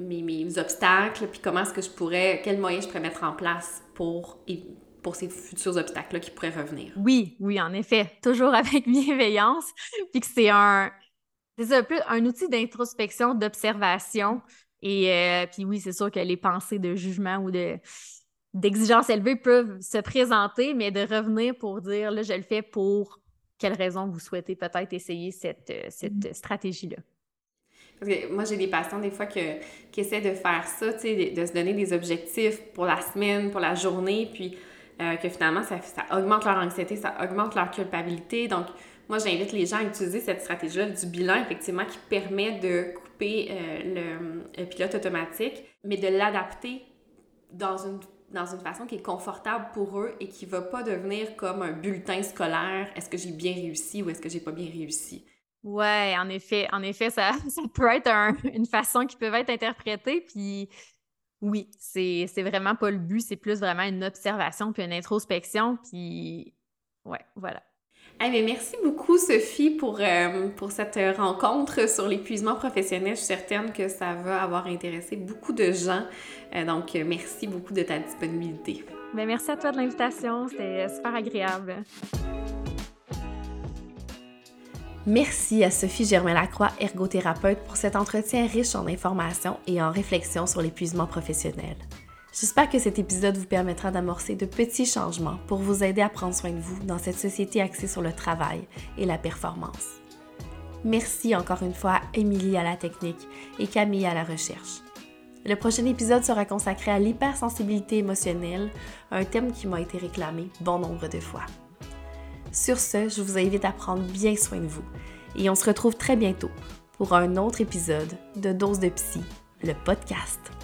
mes, mes, obstacles Puis comment est-ce que je pourrais, quels moyens je pourrais mettre en place pour, pour ces futurs obstacles-là qui pourraient revenir? Oui, oui, en effet. Toujours avec [LAUGHS] bienveillance. Puis que c'est un. Un peu un outil d'introspection, d'observation et euh, puis oui, c'est sûr que les pensées de jugement ou de d'exigence élevée peuvent se présenter, mais de revenir pour dire, là, je le fais pour quelle raison vous souhaitez peut-être essayer cette, euh, cette mm-hmm. stratégie-là. Moi, j'ai des patients des fois que, qui essaient de faire ça, tu sais, de, se donner des objectifs pour la semaine, pour la journée, puis euh, que finalement, ça, ça augmente leur anxiété, ça augmente leur culpabilité. Donc, moi, j'invite les gens à utiliser cette stratégie-là du bilan, effectivement, qui permet de couper euh, le, pilote automatique, mais de l'adapter dans une, dans une façon qui est confortable pour eux et qui ne va pas devenir comme un bulletin scolaire. Est-ce que j'ai bien réussi ou est-ce que j'ai pas bien réussi? Ouais, en effet, en effet, ça, [LAUGHS] ça peut être une façon qui peut être interprétée, puis oui, c'est vraiment pas le but, c'est plus vraiment une observation puis une introspection, puis ouais, voilà merci beaucoup, Sophie, pour, euh, pour cette rencontre sur l'épuisement professionnel. Je suis certaine que ça va avoir intéressé beaucoup de gens. Euh, donc, merci beaucoup de ta disponibilité. Bien, merci à toi de l'invitation. C'était super agréable. Merci à Sophie Germain-Lacroix, ergothérapeute, pour cet entretien riche en informations et en réflexions sur l'épuisement professionnel. J'espère que cet épisode vous permettra d'amorcer de petits changements pour vous aider à prendre soin de vous dans cette société axée sur le travail et la performance. Merci encore une fois à Émilie à la technique et Camille à la recherche. Le prochain épisode sera consacré à l'hypersensibilité émotionnelle, un thème qui m'a été réclamé bon nombre de fois. Sur ce, je vous invite à prendre bien soin de vous et on se retrouve très bientôt pour un autre épisode de Dose de Psy, le podcast.